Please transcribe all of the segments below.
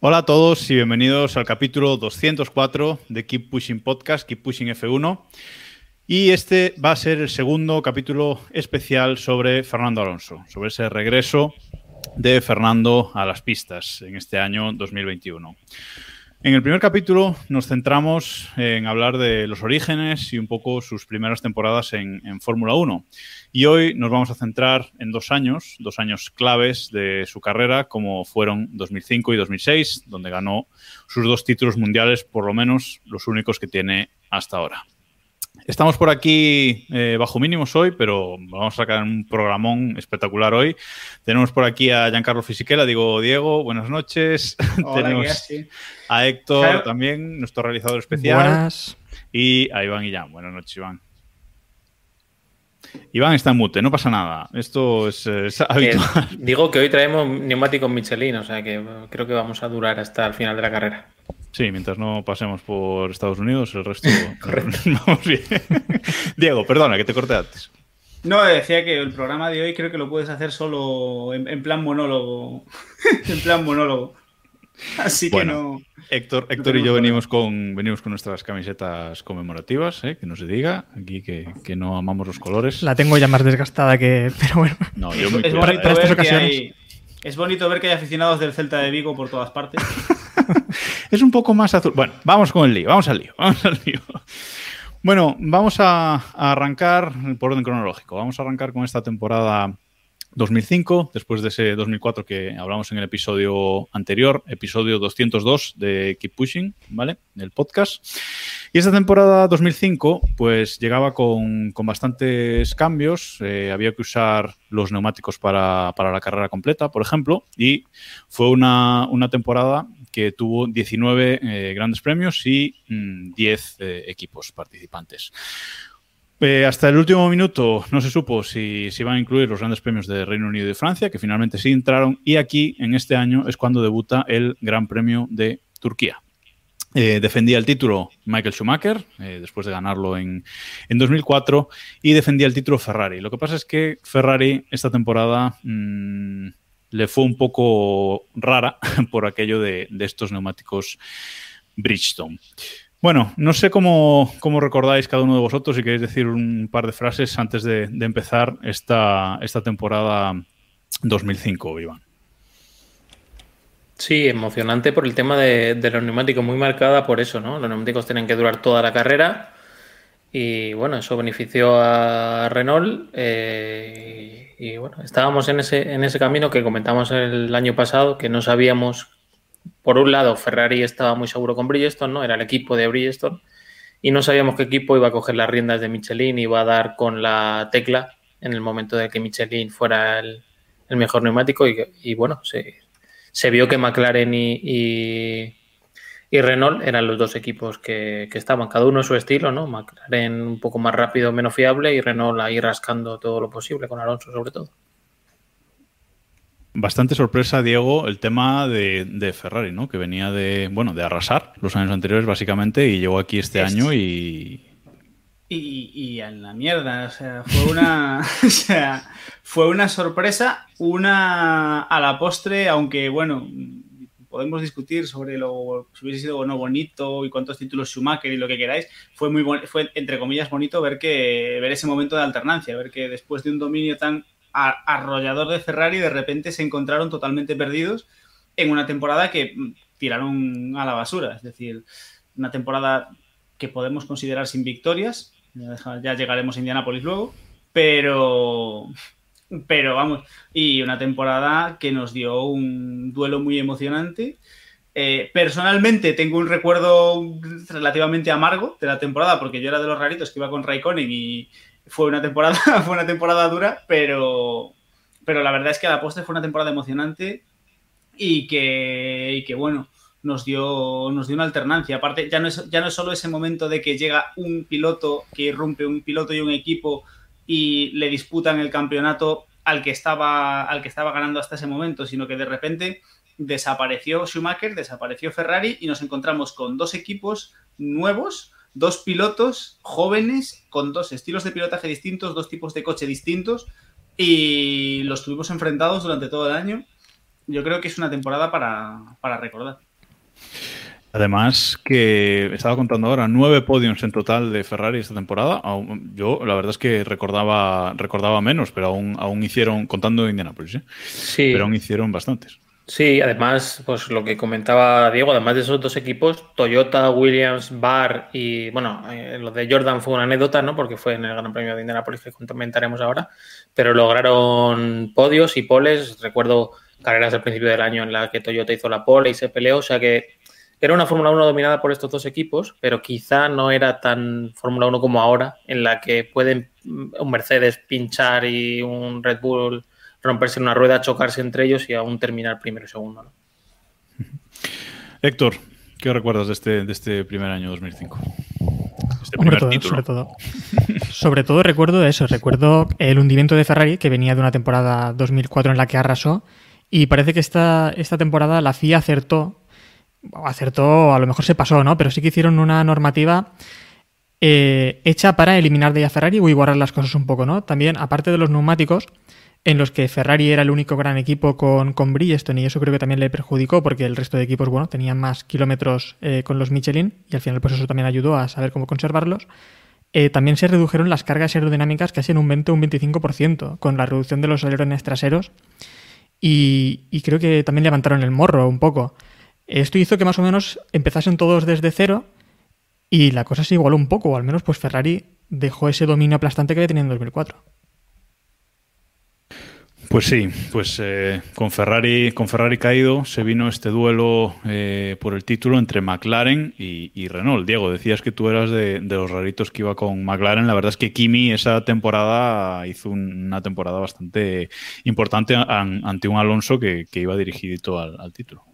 Hola a todos y bienvenidos al capítulo 204 de Keep Pushing Podcast, Keep Pushing F1. Y este va a ser el segundo capítulo especial sobre Fernando Alonso, sobre ese regreso de Fernando a las pistas en este año 2021. En el primer capítulo nos centramos en hablar de los orígenes y un poco sus primeras temporadas en, Fórmula 1. Y hoy nos vamos a centrar en dos años, dos años claves de su carrera, como fueron 2005 y 2006, donde ganó sus dos títulos mundiales, por lo menos los únicos que tiene hasta ahora. Estamos por aquí eh, bajo mínimos hoy, pero vamos a sacar un programón espectacular hoy. Tenemos por aquí a Giancarlo Fisichella, digo Diego, buenas noches. Hola, Tenemos ¿qué haces? a Héctor Claro. también, nuestro realizador especial. Buenas. Y a Iván Guillán. Buenas noches, Iván. Iván está en mute, no pasa nada. Esto es, eh, es Que habitual. digo que hoy traemos neumáticos Michelin, o sea que eh, creo que vamos a durar hasta el final de la carrera. Sí, mientras no pasemos por Estados Unidos, el resto vamos bien. Diego, perdona, que te corté antes. No, decía que el programa de hoy creo que lo puedes hacer solo en, en plan monólogo. en plan monólogo. Así Bueno. que no. Héctor, Héctor y yo venimos con, venimos con nuestras camisetas conmemorativas, ¿eh? que no se diga aquí que, que no amamos los colores. La tengo ya más desgastada que. Pero bueno. No, yo muy Es ¿eh? estas ver que ocasiones. hay, es bonito ver que hay aficionados del Celta de Vigo por todas partes. Es un poco más azul. Bueno, vamos con el lío, vamos al lío, vamos al lío. Bueno, vamos a, a arrancar por orden cronológico. Vamos a arrancar con esta temporada 2005, después de ese 2004 que hablamos en el episodio anterior, episodio 202 de Keep Pushing, ¿vale? Del podcast. Y esta temporada 2005, pues llegaba con, con bastantes cambios. Eh, había que usar los neumáticos para, para la carrera completa, por ejemplo, y fue una, una temporada que tuvo 19 eh, grandes premios y mm, 10 eh, equipos participantes. Eh, hasta el último minuto no se supo si iban a incluir los grandes premios de Reino Unido y Francia, que finalmente sí entraron, y aquí, en este año, es cuando debuta el Gran Premio de Turquía. Eh, defendía el título Michael Schumacher, eh, después de ganarlo en, en 2004, y defendía el título Ferrari. Lo que pasa es que Ferrari esta temporada mm, le fue un poco rara por aquello de, de estos neumáticos Bridgestone. Bueno, no sé cómo, cómo recordáis cada uno de vosotros si queréis decir un par de frases antes de, empezar esta, esta temporada 2005, Iván. Sí, emocionante por el tema de, los neumáticos, muy marcada por eso, ¿no? Los neumáticos tienen que durar toda la carrera y bueno, eso benefició a Renault eh, y, y, bueno, estábamos en ese, en ese camino que comentamos el año pasado, que no sabíamos, por un lado, Ferrari estaba muy seguro con Bridgestone, ¿no? Era el equipo de Bridgestone y no sabíamos qué equipo iba a coger las riendas de Michelin y iba a dar con la tecla en el momento de que Michelin fuera el, mejor neumático y, y bueno, se, vio que McLaren y, y, Renault eran los dos equipos que, que, estaban, cada uno a su estilo, ¿no? McLaren un poco más rápido, menos fiable y Renault ahí rascando todo lo posible, con Alonso sobre todo. Bastante sorpresa, Diego, el tema de, de, Ferrari, ¿no? Que venía de, bueno, de arrasar los años anteriores, básicamente, y llegó aquí este, este. año y... Y, y, en la mierda, o sea, fue una, o sea, fue una sorpresa, una a la postre, aunque bueno, podemos discutir sobre lo si hubiese sido o no bonito y cuántos títulos Schumacher y lo que queráis, fue muy fue entre comillas bonito ver que ver ese momento de alternancia, ver que después de un dominio tan arrollador de Ferrari de repente se encontraron totalmente perdidos en una temporada que tiraron a la basura, es decir, una temporada que podemos considerar sin victorias, ya, llegaremos a Indianápolis luego, pero pero vamos, y una temporada que nos dio un duelo muy emocionante. Eh, personalmente tengo un recuerdo relativamente amargo de la temporada porque yo era de los raritos que iba con Raikkonen y, fue una temporada, fue una temporada dura, pero, pero la verdad es que la postre fue una temporada emocionante y que, y que bueno, nos dio, nos dio una alternancia. Aparte, ya no, es, ya no es solo ese momento de que llega un piloto, que irrumpe un piloto y un equipo y le disputan el campeonato al que estaba, al que estaba ganando hasta ese momento, sino que de repente desapareció Schumacher, desapareció Ferrari y nos encontramos con dos equipos nuevos, dos pilotos jóvenes con dos estilos de pilotaje distintos, dos tipos de coche distintos y los tuvimos enfrentados durante todo el año. Yo creo que es una temporada para, para recordar. Además, que estaba contando ahora nueve podiums en total de Ferrari esta temporada. Yo, la verdad es que recordaba, recordaba menos, pero aún, aún hicieron, contando Indianapolis, ¿eh? Sí. pero aún hicieron bastantes. Sí, además, pues lo que comentaba Diego, además de esos dos equipos, Toyota, Williams, Bar y, bueno, eh, lo de Jordan fue una anécdota, ¿no? Porque fue en el Gran Premio de Indianapolis que comentaremos ahora, pero lograron podios y poles. Recuerdo carreras del principio del año en la que Toyota hizo la pole y se peleó, o sea que era una Fórmula 1 dominada por estos dos equipos, pero quizá no era tan Fórmula 1 como ahora, en la que pueden un Mercedes pinchar y un Red Bull romperse en una rueda, chocarse entre ellos y aún terminar primero y segundo. ¿no? Héctor, ¿qué recuerdas de este, de este primer año 2005? Este Hombre, todo, sobre todo. sobre todo recuerdo eso, recuerdo el hundimiento de Ferrari, que venía de una temporada 2004 en la que arrasó, y parece que esta, esta temporada la FIA acertó acertó, a lo mejor se pasó, ¿no? Pero sí que hicieron una normativa eh, hecha para eliminar de a Ferrari o igualar las cosas un poco, ¿no? También, aparte de los neumáticos, en los que Ferrari era el único gran equipo con, con Bridgestone y eso creo que también le perjudicó porque el resto de equipos, bueno, tenían más kilómetros eh, con los Michelin y al final pues eso también ayudó a saber cómo conservarlos. Eh, también se redujeron las cargas aerodinámicas casi en un 20 o un 25% con la reducción de los alerones traseros y, y creo que también levantaron el morro un poco. Esto hizo que más o menos empezasen todos desde cero y la cosa se igualó un poco, o al menos pues Ferrari dejó ese dominio aplastante que había tenido en 2004. Pues sí, pues eh, con, Ferrari, con Ferrari caído se vino este duelo eh, por el título entre McLaren y, Renault. Diego, decías que tú eras de, los raritos que iba con McLaren. La verdad es que Kimi esa temporada hizo una temporada bastante importante ante un Alonso que, iba dirigido al título.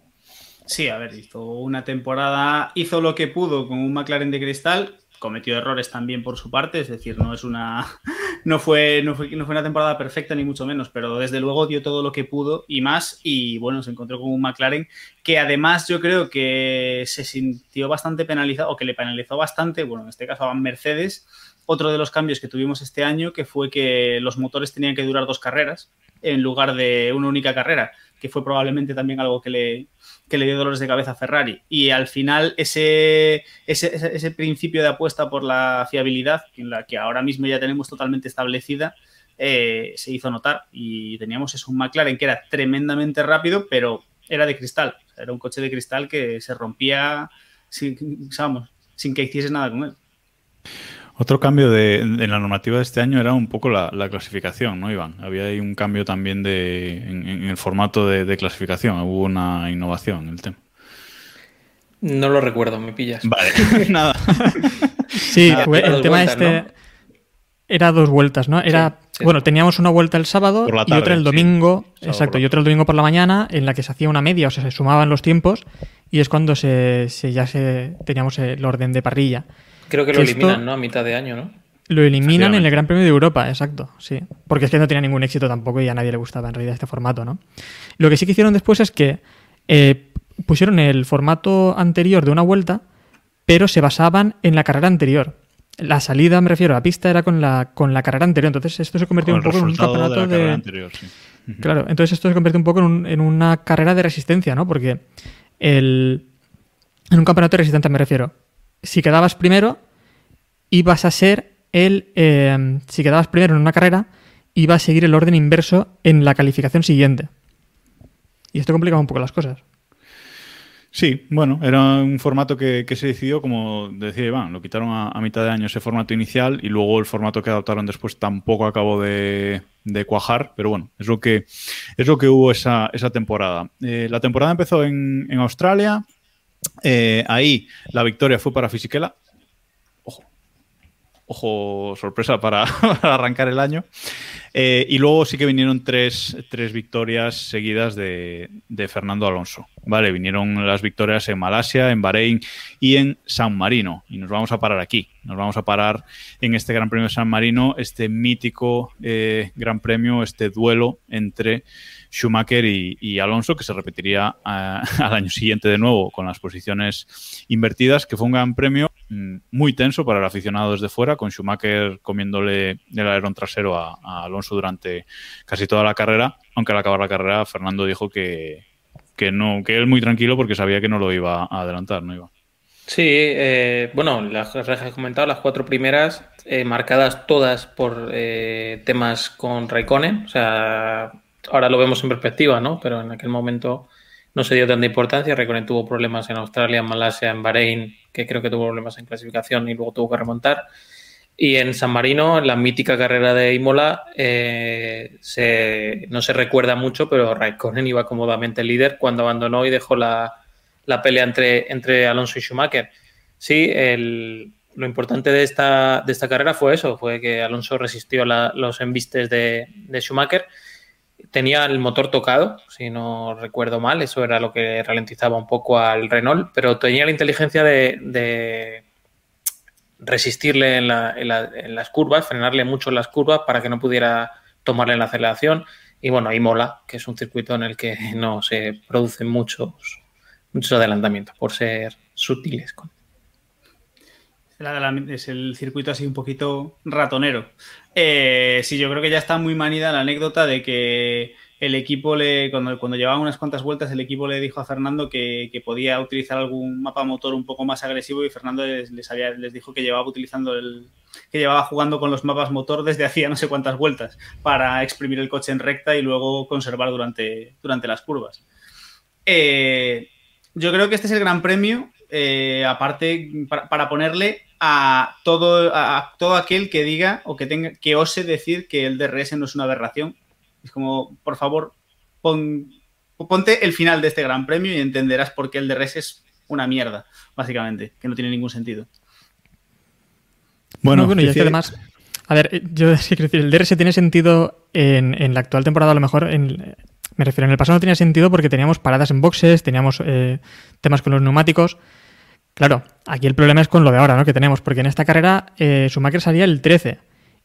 Sí, a ver, hizo una temporada, hizo lo que pudo con un McLaren de cristal, cometió errores también por su parte, es decir, no es una no fue, no fue, no fue una temporada perfecta ni mucho menos, pero desde luego dio todo lo que pudo y más y bueno, se encontró con un McLaren que además yo creo que se sintió bastante penalizado o que le penalizó bastante, bueno, en este caso a Mercedes, otro de los cambios que tuvimos este año que fue que los motores tenían que durar dos carreras en lugar de una única carrera, que fue probablemente también algo que le, que le dio dolores de cabeza a Ferrari. Y al final ese, ese, principio de apuesta por la fiabilidad, en la que ahora mismo ya tenemos totalmente establecida, eh, se hizo notar. Y teníamos eso, un McLaren que era tremendamente rápido, pero era de cristal. Era un coche de cristal que se rompía sin, sin que hiciese nada con él. Otro cambio de, en la normativa de este año era un poco la, clasificación, ¿no, Iván? Había ahí un cambio también de, en, el formato de, clasificación, hubo una innovación en el tema. No lo recuerdo, me pillas. Vale, nada. Sí, el tema este era dos vueltas, ¿no? Era, bueno, teníamos una vuelta el sábado y otra el domingo, exacto, y otra el domingo por la mañana en la que se hacía una media, o sea, se sumaban los tiempos y es cuando se, ya se teníamos el orden de parrilla. Creo que lo eliminan, ¿no? A mitad de año, ¿no? Lo eliminan en el Gran Premio de Europa, exacto, sí. Porque es que no tenía ningún éxito tampoco y a nadie le gustaba en realidad este formato, ¿no? Lo que sí que hicieron después es que eh, pusieron el formato anterior de una vuelta, pero se basaban en la carrera anterior. La salida, me refiero, a la pista era con la, con la carrera anterior. Entonces esto se convirtió un poco en un campeonato de... Claro, entonces esto se convierte un poco en, en, una carrera de resistencia, ¿no? Porque el... En un campeonato de resistencia me refiero si quedabas primero, ibas a ser el. Eh, si quedabas primero en una carrera, iba a seguir el orden inverso en la calificación siguiente. Y esto complicaba un poco las cosas. Sí, bueno, era un formato que, se decidió, como decía Iván, lo quitaron a, mitad de año ese formato inicial y luego el formato que adoptaron después tampoco acabó de, cuajar, pero bueno, es lo que, es lo que hubo esa, esa temporada. Eh, la temporada empezó en, en Australia, eh, ahí la victoria fue para Fisichella. Ojo. ojo, sorpresa para, arrancar el año. Eh, y luego sí que vinieron tres, victorias seguidas de, Fernando Alonso. Vale, vinieron las victorias en Malasia, en Bahrein y en San Marino. Y nos vamos a parar aquí. Nos vamos a parar en este Gran Premio de San Marino, este mítico eh, Gran Premio, este duelo entre Schumacher y, Alonso, que se repetiría eh, al año siguiente de nuevo con las posiciones invertidas, que fue un gran premio mm, muy tenso para el aficionado desde fuera, con Schumacher comiéndole el alerón trasero a, Alonso durante casi toda la carrera, aunque al acabar la carrera Fernando dijo que, no, que él muy tranquilo porque sabía que no lo iba a adelantar, no iba. Sí, eh, bueno, las has comentado, las cuatro primeras, eh, marcadas todas por temas con Raikkonen, o sea, ahora lo vemos en perspectiva, ¿no? Pero en aquel momento no se dio tanta importancia. Reconen tuvo problemas en Australia, en Malasia, en Bahrein, que creo que tuvo problemas en clasificación y luego tuvo que remontar. Y en San Marino, en la mítica carrera de Imola, eh, no se recuerda mucho, pero Raikkonen iba cómodamente líder cuando abandonó y dejó la, pelea entre, entre Alonso y Schumacher. Sí, lo importante de esta, de esta carrera fue eso, fue que Alonso resistió los embistes de, de Schumacher tenía el motor tocado, si no recuerdo mal, eso era lo que ralentizaba un poco al Renault, pero tenía la inteligencia de, resistirle en, las curvas, frenarle mucho en las curvas para que no pudiera tomarle la aceleración. Y bueno, ahí mola, que es un circuito en el que no se producen muchos, muchos adelantamientos por ser sutiles. Con es el circuito así un poquito ratonero. Eh, sí, yo creo que ya está muy manida la anécdota de que el equipo le, cuando, cuando llevaban unas cuantas vueltas, el equipo le dijo a Fernando que, podía utilizar algún mapa motor un poco más agresivo y Fernando les, les, dijo que llevaba utilizando el, que llevaba jugando con los mapas motor desde hacía no sé cuántas vueltas para exprimir el coche en recta y luego conservar durante, durante las curvas. Eh, yo creo que este es el gran premio, eh, aparte, para ponerle a todo, a todo aquel que diga o que tenga que ose decir que el DRS no es una aberración. Es como, por favor, ponte el final de este gran premio y entenderás por qué el DRS es una mierda, básicamente, que no tiene ningún sentido. Bueno, bueno y es que además, a ver, yo sí quiero decir, el DRS tiene sentido en, la actual temporada, a lo mejor, en, me refiero, en el pasado no tenía sentido porque teníamos paradas en boxes, teníamos eh, temas con los neumáticos. Claro, aquí el problema es con lo de ahora, ¿no? Que tenemos, porque en esta carrera eh, Schumacher salía el 13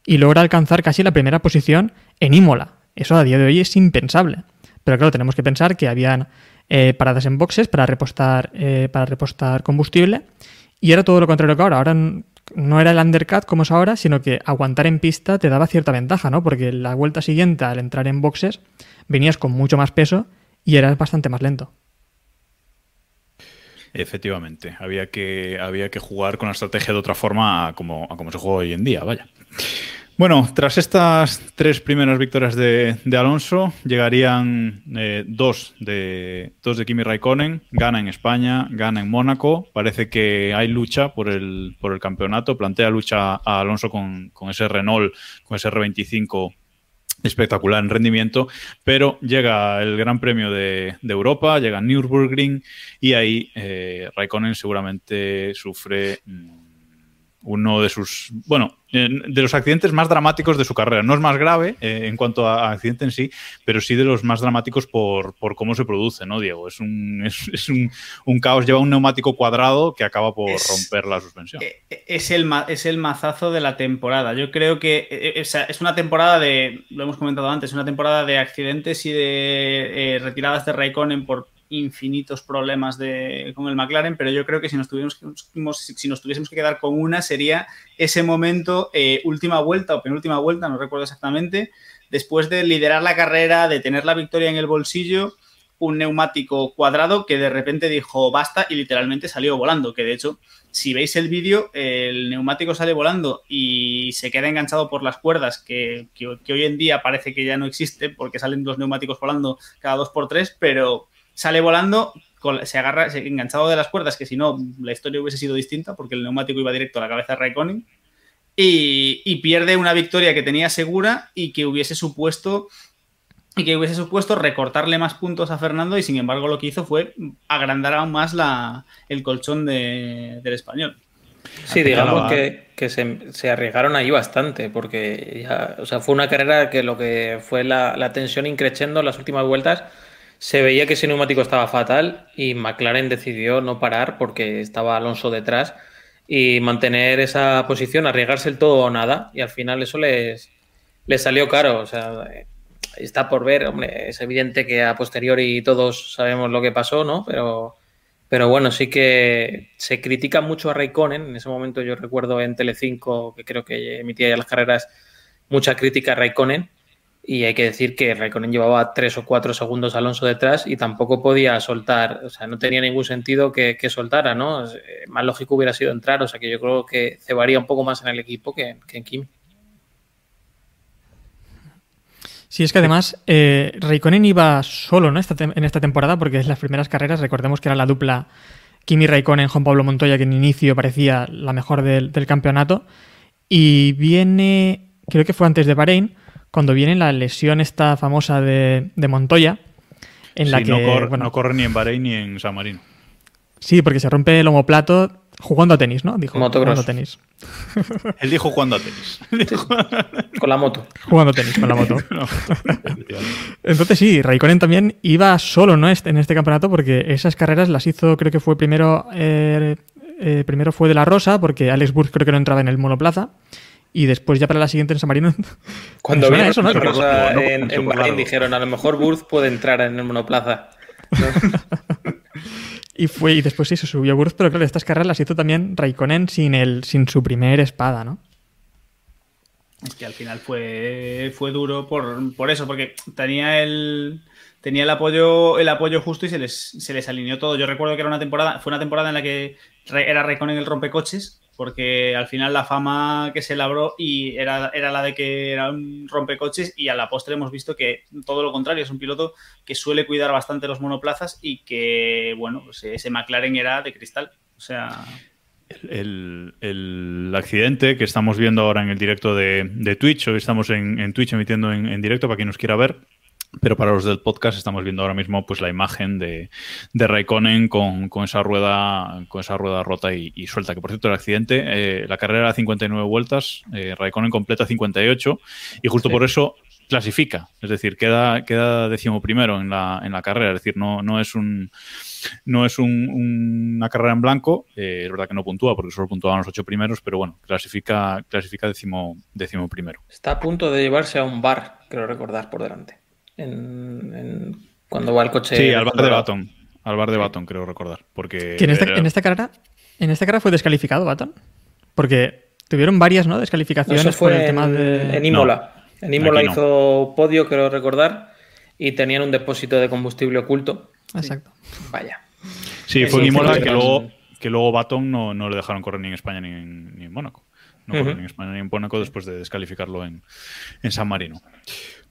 y logra alcanzar casi la primera posición en Imola. Eso a día de hoy es impensable. Pero claro, tenemos que pensar que habían eh, paradas en boxes para repostar, eh, para repostar combustible y era todo lo contrario que ahora. Ahora no era el undercut como es ahora, sino que aguantar en pista te daba cierta ventaja, ¿no? Porque la vuelta siguiente, al entrar en boxes, venías con mucho más peso y eras bastante más lento. Efectivamente, había que, había que jugar con la estrategia de otra forma a como, como se juega hoy en día, vaya. Bueno, tras estas tres primeras victorias de, Alonso, llegarían eh, dos, de, dos de Kimi Raikkonen, gana en España, gana en Mónaco, parece que hay lucha por el, por el campeonato, plantea lucha a Alonso con, con ese Renault, con ese R25 espectacular en rendimiento, pero llega el Gran Premio de, Europa, llega Nürburgring y ahí eh, Raikkonen seguramente sufre mm, uno de sus, bueno, de los accidentes más dramáticos de su carrera. No es más grave eh, en cuanto a accidente en sí, pero sí de los más dramáticos por, cómo se produce, ¿no, Diego? Es un, es, un, caos, lleva un neumático cuadrado que acaba por romper la suspensión. Eh, es el, es el mazazo de la temporada. Yo creo que eh, es una temporada de, lo hemos comentado antes, una temporada de accidentes y de retiradas de Raikkonen por infinitos problemas de, con el McLaren, pero yo creo que si nos, tuviésemos, si nos tuviésemos que quedar con una sería ese momento, eh, última vuelta o penúltima vuelta, no recuerdo exactamente, después de liderar la carrera, de tener la victoria en el bolsillo, un neumático cuadrado que de repente dijo basta y literalmente salió volando, que de hecho, si veis el vídeo, el neumático sale volando y se queda enganchado por las cuerdas, que, que hoy en día parece que ya no existe porque salen los neumáticos volando cada dos por tres, pero sale volando, se agarra, enganchado de las cuerdas, que si no, la historia hubiese sido distinta, porque el neumático iba directo a la cabeza de Raikkonen, y, pierde una victoria que tenía segura y que hubiese supuesto y que hubiese supuesto recortarle más puntos a Fernando y sin embargo lo que hizo fue agrandar aún más la, el colchón del español. Sí, digamos que, que se, se, arriesgaron ahí bastante, porque ya, o sea, fue una carrera que lo que fue la, la tensión increciendo en las últimas vueltas, se veía que ese neumático estaba fatal y McLaren decidió no parar porque estaba Alonso detrás y mantener esa posición, arriesgarse el todo o nada, y al final eso les, les salió caro. O sea, está por ver, hombre, es evidente que a posteriori todos sabemos lo que pasó, ¿no? Pero, pero bueno, sí que se critica mucho a Raikkonen. En ese momento yo recuerdo en Telecinco, que creo que emitía ya las carreras, mucha crítica a Raikkonen. Y hay que decir que Raikkonen llevaba tres o cuatro segundos Alonso detrás y tampoco podía soltar, o sea, no tenía ningún sentido que, soltara, ¿no? Eh, más lógico hubiera sido entrar, o sea que yo creo que cebaría un poco más en el equipo que, en Kimi. Sí, es que además eh, Raikkonen iba solo ¿no? en esta temporada porque es las primeras carreras, recordemos que era la dupla Kimi Raikkonen, Juan Pablo Montoya, que en inicio parecía la mejor del, del campeonato. Y viene, creo que fue antes de Bahrein, cuando viene la lesión esta famosa de, Montoya, en la que no corre, ni en Bahrein ni en San Marino. Sí, porque se rompe el homoplato jugando a tenis, ¿no? Dijo jugando a tenis. Él dijo jugando a tenis. con la moto. Jugando a tenis con la moto. Entonces sí, Raikkonen también iba solo ¿no? en este campeonato porque esas carreras las hizo, creo que fue primero, eh, eh, primero fue de la Rosa, porque Alex Burke creo que no entraba en el monoplaza y después ya para la siguiente en San Marino. Cuando vieron eso, ¿no? en, en dijeron, a lo mejor Burz puede entrar en el monoplaza. y fue y después sí se subió Burz, pero claro, estas carreras las hizo también Raikkonen sin, el, sin su primer espada, ¿no? Es que al final fue, fue duro por, por eso, porque tenía el, tenía el apoyo, el apoyo justo y se les, se les alineó todo. Yo recuerdo que era una temporada, fue una temporada en la que era Raikkonen el rompecoches porque al final la fama que se labró y era, era la de que era un rompecoches y a la postre hemos visto que todo lo contrario, es un piloto que suele cuidar bastante los monoplazas y que, bueno, pues ese McLaren era de cristal. O sea... El, accidente que estamos viendo ahora en el directo de, Twitch, hoy estamos en, Twitch emitiendo en, directo para quien nos quiera ver, pero para los del podcast estamos viendo ahora mismo pues la imagen de, de Raikkonen con, esa rueda con esa rueda rota y, suelta. Que por cierto el accidente, eh, la carrera era 59 vueltas, eh, Raikkonen completa 58 y justo por eso clasifica, es decir, queda, queda primero en la, en la carrera, es decir, no, no es un no es una carrera en blanco, eh, es verdad que no puntúa porque solo puntuaban los ocho primeros, pero bueno, clasifica, clasifica décimo, décimo primero. Está a punto de llevarse a un bar, creo recordar, por delante en, cuando va el coche. Sí, al bar de Baton. Al bar de Baton, creo recordar. Porque en, esta, en esta carrera en esta carrera fue descalificado Baton. Porque tuvieron varias ¿no? descalificaciones fue el tema de. En Imola. en Imola hizo podio, creo recordar, y tenían un depósito de combustible oculto. Exacto. Vaya. Sí, fue en Imola que luego, que luego Baton no, no, le dejaron correr ni en España ni en, ni en Mónaco. No corrió ni en España ni en Mónaco después de descalificarlo en, en San Marino.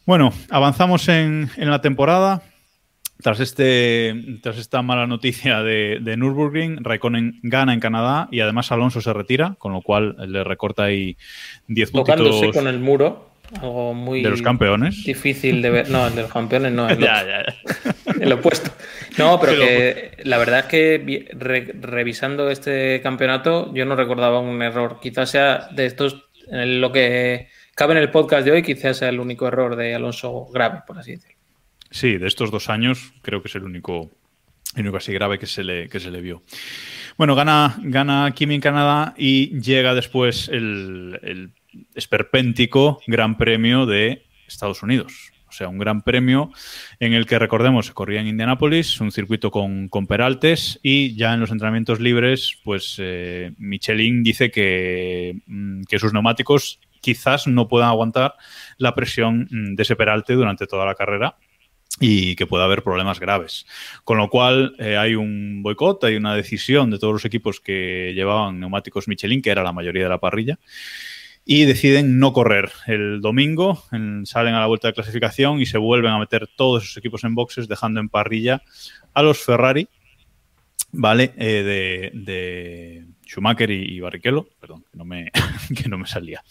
Bueno, avanzamos en, la temporada. Tras, este, tras esta mala noticia de, de, Nürburgring, Raikkonen gana en Canadá y además Alonso se retira, con lo cual le recorta ahí 10 puntos. Tocándose con el muro, algo muy. De los campeones. Difícil de ver. No, el de los campeones no. El, ya, ya, el opuesto. No, pero que la verdad es que revisando este campeonato, yo no recordaba un error. Quizás sea de estos en lo que cabe en el podcast de hoy, quizás sea el único error de Alonso grave, por así decirlo. Sí, de estos dos años creo que es el único, el único así grave que se le, que se le vio. Bueno, gana, gana Kimi en Canadá y llega después el, esperpéntico Gran Premio de Estados Unidos. O sea, un gran premio en el que, recordemos, se corría en Indianápolis, un circuito con, con, peraltes y ya en los entrenamientos libres, pues eh, Michelin dice que, mm, que sus neumáticos quizás no puedan aguantar la presión mm, de ese peralte durante toda la carrera y que pueda haber problemas graves. Con lo cual eh, hay un boicot, hay una decisión de todos los equipos que llevaban neumáticos Michelin, que era la mayoría de la parrilla, y deciden no correr. El domingo salen a la vuelta de clasificación y se vuelven a meter todos esos equipos en boxes, dejando en parrilla a los Ferrari, ¿vale? Eh, de Schumacher y, Barrichello, perdón, que no me, que no me salía.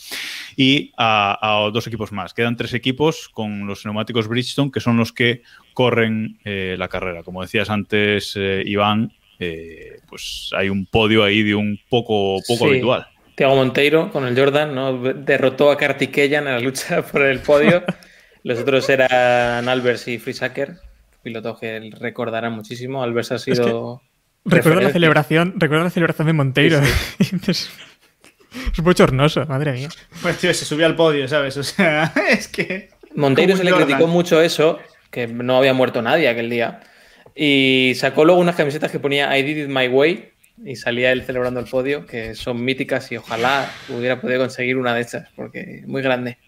Y a, dos equipos más. Quedan tres equipos con los neumáticos Bridgestone, que son los que corren eh, la carrera. Como decías antes, eh, Iván, eh, pues hay un podio ahí de un poco, poco habitual. Tiago Monteiro con el Jordan, ¿no? Derrotó a Kartikeyan en la lucha por el podio. Los otros eran Albers y Frisaker, pilotos que recordarán muchísimo. Albers ha sido. Recuerdo la celebración, recuerdo la celebración de Monteiro. es muy chornoso, madre mía. Pues tío, se subió al podio, ¿sabes? O sea, es que. Monteiro se le criticó mucho eso, que no había muerto nadie aquel día. Y sacó luego unas camisetas que ponía I did it my way, y salía él celebrando el podio, que son míticas y ojalá hubiera podido conseguir una de estas, porque muy grande.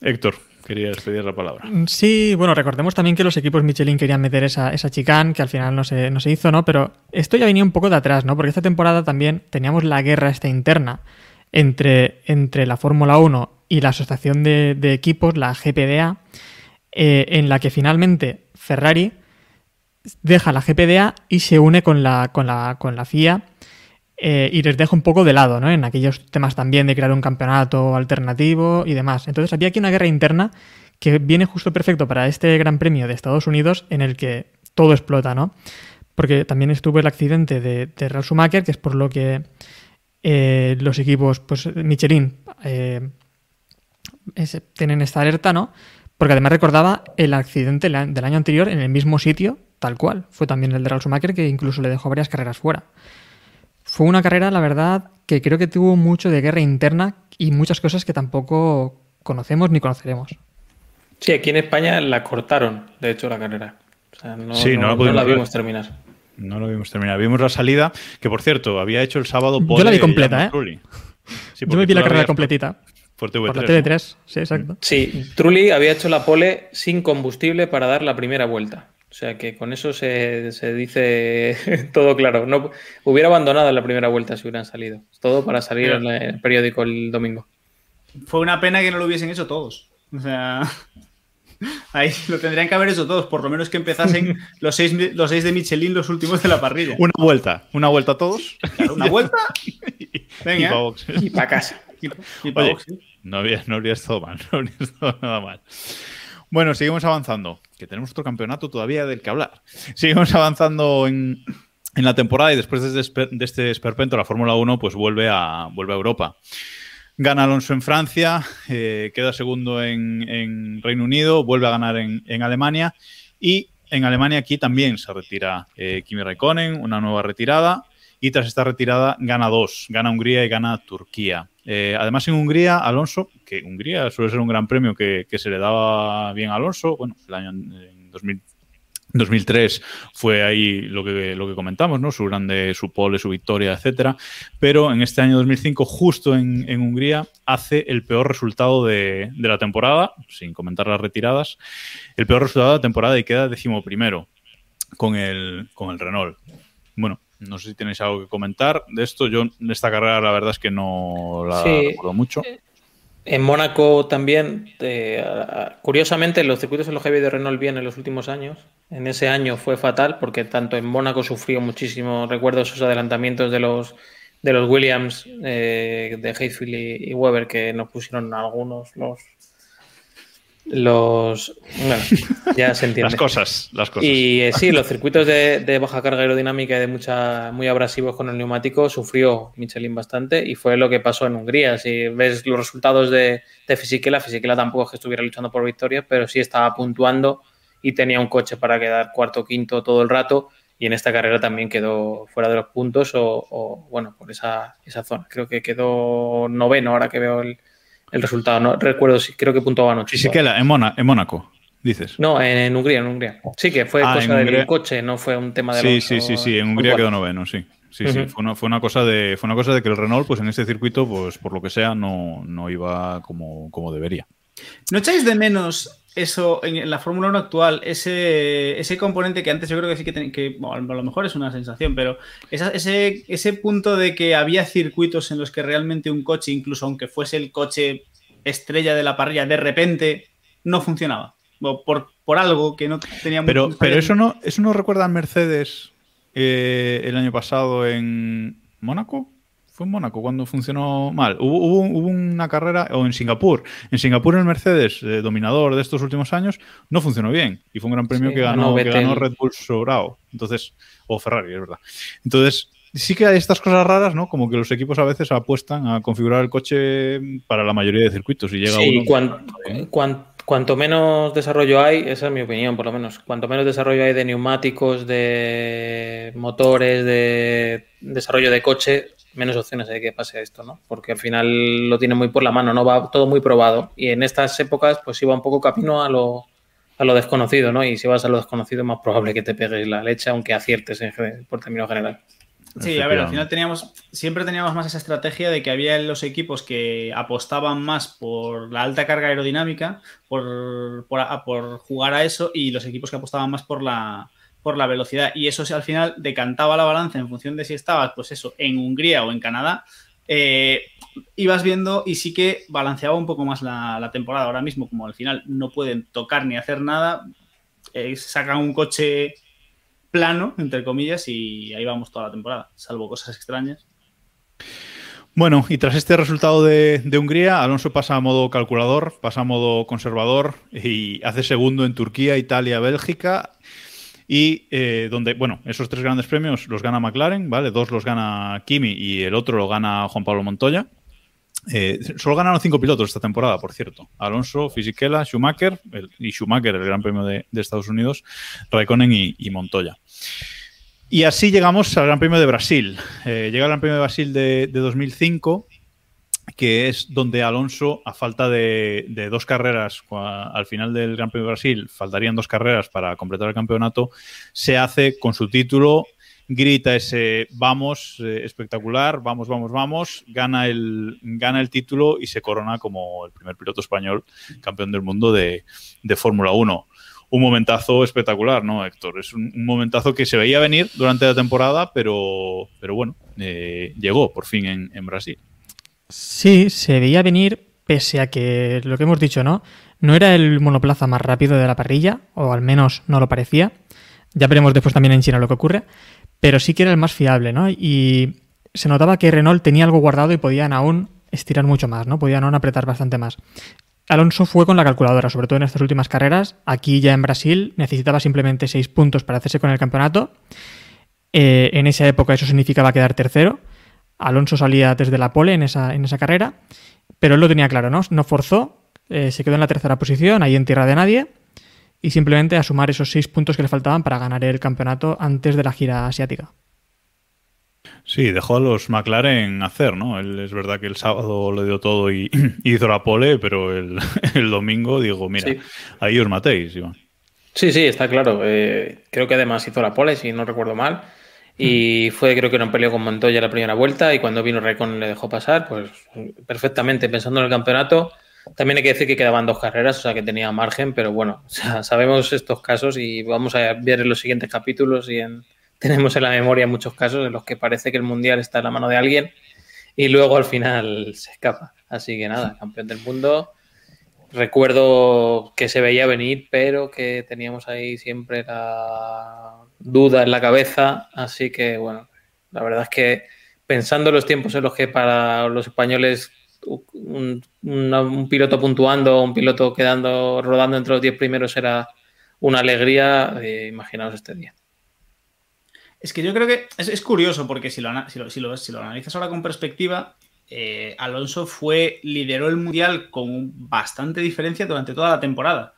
Héctor, querías pedir la palabra. Mm, sí, bueno, recordemos también que los equipos Michelin querían meter esa, esa chicane, que al final no se, no se hizo, ¿no? Pero esto ya venía un poco de atrás, ¿no? Porque esta temporada también teníamos la guerra esta interna entre, entre la Fórmula 1 y la Asociación de, Equipos, la GPDA, eh, en la que finalmente Ferrari deja la GPDA y se une con la, con la, con la FIA eh, y les deja un poco de lado, ¿no? En aquellos temas también de crear un campeonato alternativo y demás. Entonces había aquí una guerra interna que viene justo perfecto para este Gran Premio de Estados Unidos en el que todo explota, ¿no? Porque también estuvo el accidente de, de Schumacher, que es por lo que eh, los equipos, pues Michelin, eh, tienen esta alerta, ¿no? Porque además recordaba el accidente del año anterior en el mismo sitio tal cual. Fue también el de Ralf Schumacher que incluso le dejó varias carreras fuera. Fue una carrera, la verdad, que creo que tuvo mucho de guerra interna y muchas cosas que tampoco conocemos ni conoceremos. Sí, aquí en España la cortaron, de hecho, la carrera. O sea, no, sí, no, la, vimos terminar. No lo vimos terminar. Vimos la salida, que por cierto, había hecho el sábado por. Yo la vi completa, ¿eh? Yo me vi la carrera completita. Por, TV3, por la TV3, sí, exacto. Sí, Trulli había hecho la pole sin combustible para dar la primera vuelta. O sea que con eso se, dice todo claro. No, hubiera abandonado en la primera vuelta si hubieran salido. Todo para salir en el periódico el domingo. Fue una pena que no lo hubiesen hecho todos. O sea, ahí lo tendrían que haber hecho todos. Por lo menos que empezasen los seis, los seis de Michelin, los últimos de la parrilla. Una vuelta. Una vuelta a todos. una vuelta. Venga. Y para casa. no, había, no habría estado mal. No habría estado nada mal. Bueno, seguimos avanzando, que tenemos otro campeonato todavía del que hablar. Seguimos avanzando en, la temporada y después de este, este esperpento la Fórmula 1 pues vuelve a, vuelve a Europa. Gana Alonso en Francia, eh, queda segundo en, Reino Unido, vuelve a ganar en, Alemania y en Alemania aquí también se retira eh, Kimi Raikkonen, una nueva retirada y tras esta retirada gana dos, gana Hungría y gana Turquía. Eh, además, en Hungría, Alonso, que Hungría suele ser un gran premio que, se le daba bien a Alonso, bueno, el año en 2003 fue ahí lo que, lo que comentamos, ¿no? Su grande, su pole, su victoria, etcétera. Pero en este año 2005, justo en, Hungría, hace el peor resultado de, la temporada, sin comentar las retiradas, el peor resultado de la temporada y queda decimoprimero con el, con el Renault. Bueno, no sé si tenéis algo que comentar de esto. Yo en esta carrera la verdad es que no la recuerdo mucho. En Mónaco también, curiosamente, los circuitos en los que de Renault bien en los últimos años. En ese año fue fatal porque tanto en Mónaco sufrió muchísimo. Recuerdo esos adelantamientos de los de los Williams, eh, de Hayfield y, y, Weber que nos pusieron algunos los los. Bueno, ya se entiende. las cosas, las cosas. Y eh, sí, los circuitos de, baja carga aerodinámica y de mucha, muy abrasivos con el neumático sufrió Michelin bastante y fue lo que pasó en Hungría. Si ves los resultados de, de Fisichella, Fisichella tampoco es que estuviera luchando por victorias, pero sí estaba puntuando y tenía un coche para quedar cuarto o quinto todo el rato. Y en esta carrera también quedó fuera de los puntos o, bueno, por esa, esa zona. Creo que quedó noveno ahora que veo el, el resultado. No recuerdo si creo que puntuaban 8. Y sí que en, en Mónaco, dices. No, en, Hungría, en Hungría. Sí, que fue ah, cosa del coche, no fue un tema de. Sí, sí, sí, sí, en Hungría quedó noveno, sí. Sí, sí, fue una, fue una, cosa de, fue una cosa de que el Renault, pues en este circuito, pues por lo que sea, no, no iba como, como debería. ¿No echáis de menos eso en la Fórmula 1 actual, ese, ese componente que antes yo creo que sí que, que a lo mejor es una sensación, pero ese, ese punto de que había circuitos en los que realmente un coche, incluso aunque fuese el coche estrella de la parrilla, de repente no funcionaba. Por, por algo que no tenía Pero, pero eso no, eso no recuerda a Mercedes eh, el año pasado en Mónaco. Fue en Mónaco cuando funcionó mal. Hubo, una carrera, o en Singapur. En Singapur el Mercedes, eh, dominador de estos últimos años, no funcionó bien. Y fue un gran premio que, ganó, que ganó Red Bull sobrado. Entonces, o Ferrari, es verdad. Entonces, sí que hay estas cosas raras, ¿no? Como que los equipos a veces apuestan a configurar el coche para la mayoría de circuitos y llega sí, uno. cuanto menos desarrollo hay, esa es mi opinión, por lo menos. Cuanto menos desarrollo hay de neumáticos, de motores, de desarrollo de coche, menos opciones hay que pase a esto, ¿no? Porque al final lo tiene muy por la mano, ¿no? Va todo muy probado. Y en estas épocas, pues iba un poco camino a lo, a lo desconocido, ¿no? Y si vas a lo desconocido, es más probable que te pegues la leche, aunque aciertes en, por término general. Sí, a ver, al final teníamos, siempre teníamos más esa estrategia de que había los equipos que apostaban más por la alta carga aerodinámica, por, por jugar a eso, y los equipos que apostaban más por la, por la velocidad. Y eso al final decantaba la balanza en función de si estabas, pues eso, en Hungría o en Canadá. Eh, ibas viendo y sí que balanceaba un poco más la, temporada. Ahora mismo, como al final no pueden tocar ni hacer nada, eh, sacan un coche plano, entre comillas, y ahí vamos toda la temporada, salvo cosas extrañas. Bueno, y tras este resultado de, Hungría, Alonso pasa a modo calculador, pasa a modo conservador y hace segundo en Turquía, Italia, Bélgica y eh, donde, bueno, esos tres grandes premios los gana McLaren, ¿vale? Dos los gana Kimi y el otro lo gana Juan Pablo Montoya. Eh, solo ganaron cinco pilotos esta temporada, por cierto. Alonso, Fisichella, Schumacher y Schumacher, el Gran Premio de, Estados Unidos, Raikkonen y, Montoya. Y así llegamos al Gran Premio de Brasil. Eh, llega el Gran Premio de Brasil de, de 2005 que es donde Alonso, a falta de, dos carreras, al final del Gran Premio de Brasil, faltarían dos carreras para completar el campeonato, se hace con su título, grita ese vamos eh, espectacular, vamos, vamos, vamos, gana el, gana el título y se corona como el primer piloto español campeón del mundo de, Fórmula 1 un momentazo espectacular, ¿no, Héctor? Es un, momentazo que se veía venir durante la temporada, pero, pero bueno, eh, llegó por fin en Brasil. Sí, se veía venir, pese a que lo que hemos dicho, ¿no? No era el monoplaza más rápido de la parrilla, o al menos no lo parecía. Ya veremos después también en China lo que ocurre, pero sí que era el más fiable, ¿no? Y se notaba que Renault tenía algo guardado y podían aún estirar mucho más, ¿no? Podían aún apretar bastante más. Alonso fue con la calculadora, sobre todo en estas últimas carreras. Aquí ya en Brasil necesitaba simplemente seis puntos para hacerse con el campeonato. Eh, en esa época eso significaba quedar tercero. Alonso salía desde la pole en esa, en esa carrera, pero él lo tenía claro, ¿no? No forzó, eh, se quedó en la tercera posición, ahí en tierra de nadie, y simplemente a sumar esos seis puntos que le faltaban para ganar el campeonato antes de la gira asiática. Sí, dejó a los McLaren hacer, ¿no? Él, es verdad que el sábado le dio todo y, hizo la pole, pero el, domingo digo, mira, ahí os matéis, Iván. Sí, sí, está claro. Eh, creo que además hizo la pole, si no recuerdo mal. Y fue, creo que era un peleo con Montoya la primera vuelta y cuando vino Raikkonen le dejó pasar, pues perfectamente pensando en el campeonato. También hay que decir que quedaban dos carreras, o sea que tenía margen, pero bueno, sabemos estos casos y vamos a ver en los siguientes capítulos y tenemos en la memoria muchos casos en los que parece que el mundial está en la mano de alguien y luego al final se escapa. Así que nada, campeón del mundo. Recuerdo que se veía venir, pero que teníamos ahí siempre la duda en la cabeza, así que bueno, la verdad es que pensando en los tiempos en los que para los españoles un, piloto puntuando, un piloto quedando, rodando entre los 10 primeros era una alegría, eh, imaginaos este día. Es que yo creo que es, curioso porque si lo, analizas ahora con perspectiva, eh, Alonso fue, lideró el mundial con bastante diferencia durante toda la temporada.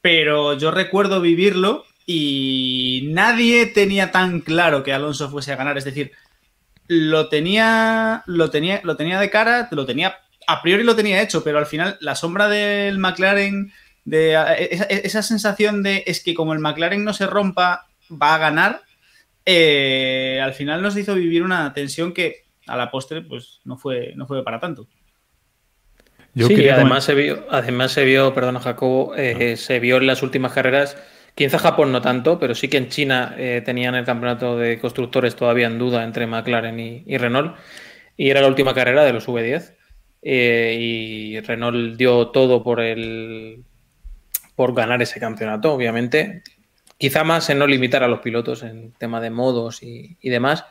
Pero yo recuerdo vivirlo y nadie tenía tan claro que Alonso fuese a ganar. Es decir, lo tenía, lo tenía, lo tenía de cara, lo tenía, a priori lo tenía hecho, pero al final la sombra del McLaren, de esa, sensación de es que como el McLaren no se rompa, va a ganar, eh, al final nos hizo vivir una tensión que a la postre pues no fue, no fue para tanto. sí, además se vio, además se vio, perdona Jacobo, eh, se vio en las últimas carreras Quizá Japón no tanto, pero sí que en China eh, tenían el campeonato de constructores todavía en duda entre McLaren y, Renault. Y era la última carrera de los V10. Eh, y Renault dio todo por el por ganar ese campeonato, obviamente. Quizá más en no limitar a los pilotos en tema de modos y, demás.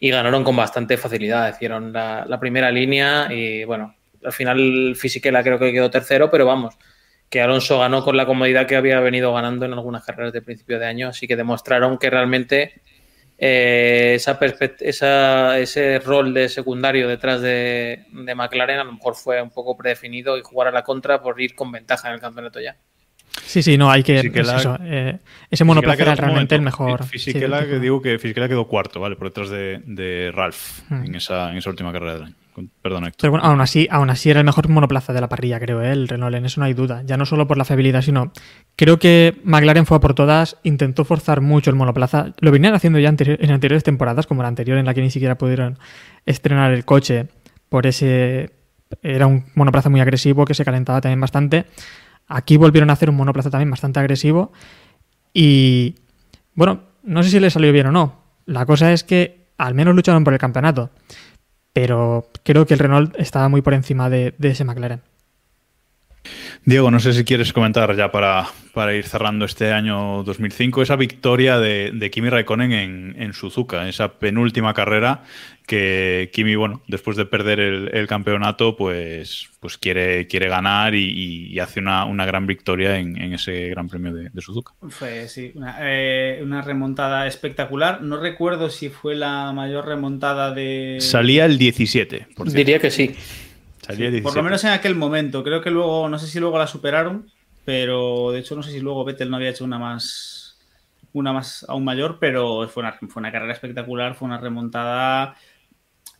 y ganaron con bastante facilidad. Hicieron la, la primera línea y bueno, al final Fisichella creo que quedó tercero, pero vamos, que Alonso ganó con la comodidad que había venido ganando en algunas carreras de principio de año, así que demostraron que realmente eh, esa, esa ese rol de secundario detrás de, de, McLaren a lo mejor fue un poco predefinido y jugar a la contra por ir con ventaja en el campeonato ya. Sí, sí, no, hay que. eso, eh, ese monoplaza era realmente el mejor. Fisichella, que digo que Fisichella quedó cuarto, ¿vale? Por detrás de, de Ralph hmm. en, esa, en esa última carrera del año. Perdón, Héctor. Pero bueno, aún así, aún así era el mejor monoplaza de la parrilla, creo, ¿eh? el Renault, en eso no hay duda. Ya no solo por la fiabilidad, sino creo que McLaren fue a por todas, intentó forzar mucho el monoplaza. Lo venían haciendo ya en anteriores temporadas, como la anterior en la que ni siquiera pudieron estrenar el coche por ese... Era un monoplaza muy agresivo que se calentaba también bastante. Aquí volvieron a hacer un monoplaza también bastante agresivo y bueno, no sé si le salió bien o no. La cosa es que al menos lucharon por el campeonato pero creo que el Renault estaba muy por encima de, ese McLaren. Diego, no sé si quieres comentar ya para, para ir cerrando este año 2005, esa victoria de, Kimi Raikkonen en, Suzuka, esa penúltima carrera que Kimi, bueno, después de perder el, campeonato, pues, pues quiere, quiere ganar y, hace una, gran victoria en, ese Gran Premio de, Suzuka. Fue, sí, eh, una, remontada espectacular. No recuerdo si fue la mayor remontada de... Salía el 17, Diría que sí por lo menos en aquel momento. Creo que luego, no sé si luego la superaron, pero de hecho no sé si luego Vettel no había hecho una más, una más aún mayor, pero fue una, fue una carrera espectacular, fue una remontada.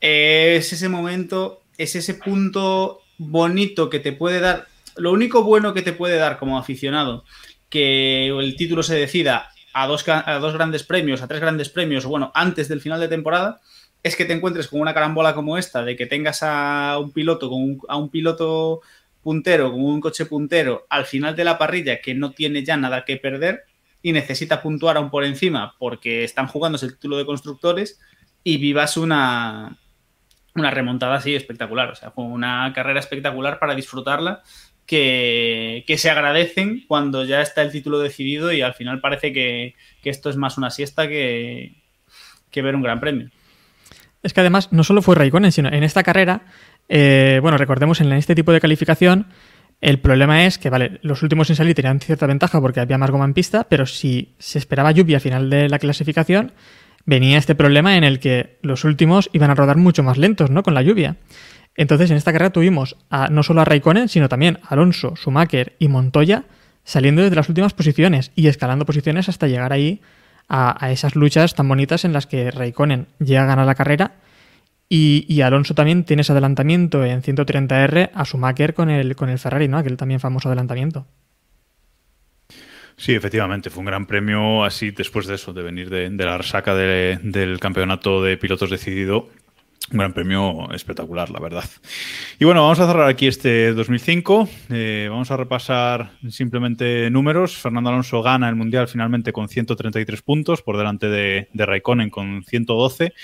es ese momento, es ese punto bonito que te puede dar. Lo único bueno que te puede dar como aficionado, que el título se decida a dos, a dos grandes premios, a tres grandes premios, bueno, antes del final de temporada, es que te encuentres con una carambola como esta, de que tengas a un piloto, con a un piloto puntero, con un coche puntero, al final de la parrilla que no tiene ya nada que perder y necesita puntuar aún por encima porque están jugándose el título de constructores y vivas una, una remontada así espectacular. O sea, fue una carrera espectacular para disfrutarla que, se agradecen cuando ya está el título decidido y al final parece que, esto es más una siesta que, que ver un gran premio. Es que además no solo fue Raikkonen, sino en esta carrera, eh, bueno, recordemos en este tipo de calificación, el problema es que, vale, los últimos en salir tenían cierta ventaja porque había más goma en pista, pero si se esperaba lluvia al final de la clasificación, venía este problema en el que los últimos iban a rodar mucho más lentos, ¿no? Con la lluvia. Entonces, en esta carrera tuvimos a, no solo a Raikkonen, sino también a Alonso, Schumacher y Montoya saliendo desde las últimas posiciones y escalando posiciones hasta llegar ahí a, esas luchas tan bonitas en las que Raikkonen llega a ganar la carrera y, Alonso también tiene ese adelantamiento en 130R a Schumacher con el, con el Ferrari, ¿no? Aquel también famoso adelantamiento. Sí, efectivamente, fue un gran premio así después de eso, de venir de, la resaca del campeonato de pilotos decidido un gran premio espectacular, la verdad. Y bueno, vamos a cerrar aquí este 2005. Eh, vamos a repasar simplemente números. Fernando Alonso gana el Mundial finalmente con 133 puntos, por delante de, de Raikkonen con 112.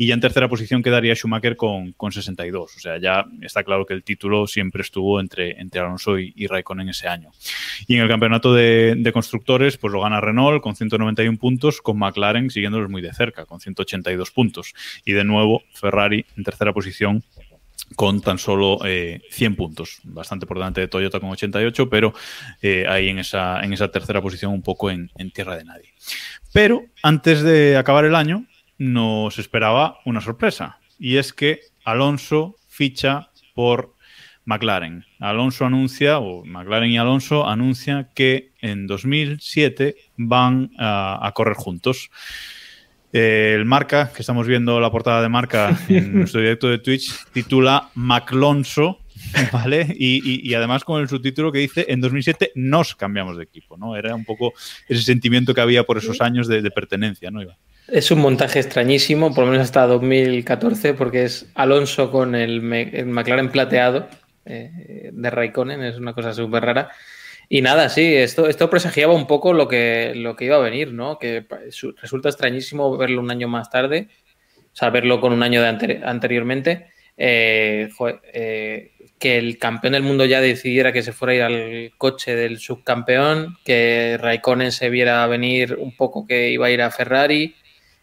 Y ya en tercera posición quedaría Schumacher con, con 62. O sea, ya está claro que el título siempre estuvo entre, entre Alonso y, y Raikkonen ese año. Y en el campeonato de, constructores, pues lo gana Renault con 191 puntos, con McLaren siguiéndolos muy de cerca, con 182 puntos. Y de nuevo, Ferrari en tercera posición con tan solo 100 eh, puntos, bastante por delante de Toyota con 88, pero eh, ahí en esa, en esa tercera posición un poco en, tierra de nadie. Pero antes de acabar el año nos esperaba una sorpresa, y es que Alonso ficha por McLaren. Alonso anuncia, o McLaren y Alonso anuncian que en 2007 van a correr juntos. Eh, el marca, que estamos viendo la portada de marca en nuestro directo de Twitch, titula Maclonso, ¿vale? Y, además con el subtítulo que dice, en 2007 nos cambiamos de equipo, ¿no? Era un poco ese sentimiento que había por esos años de, pertenencia, ¿no, Es un montaje extrañísimo, por lo menos hasta 2014, porque es Alonso con el, McLaren plateado eh, de Raikkonen, es una cosa súper rara. Y nada, sí, esto, esto presagiaba un poco lo que, lo que iba a venir, ¿no? Que resulta extrañísimo verlo un año más tarde, o sea, verlo con un año de anteriormente. Eh, eh, que el campeón del mundo ya decidiera que se fuera a ir al coche del subcampeón, que Raikkonen se viera venir un poco que iba a ir a Ferrari,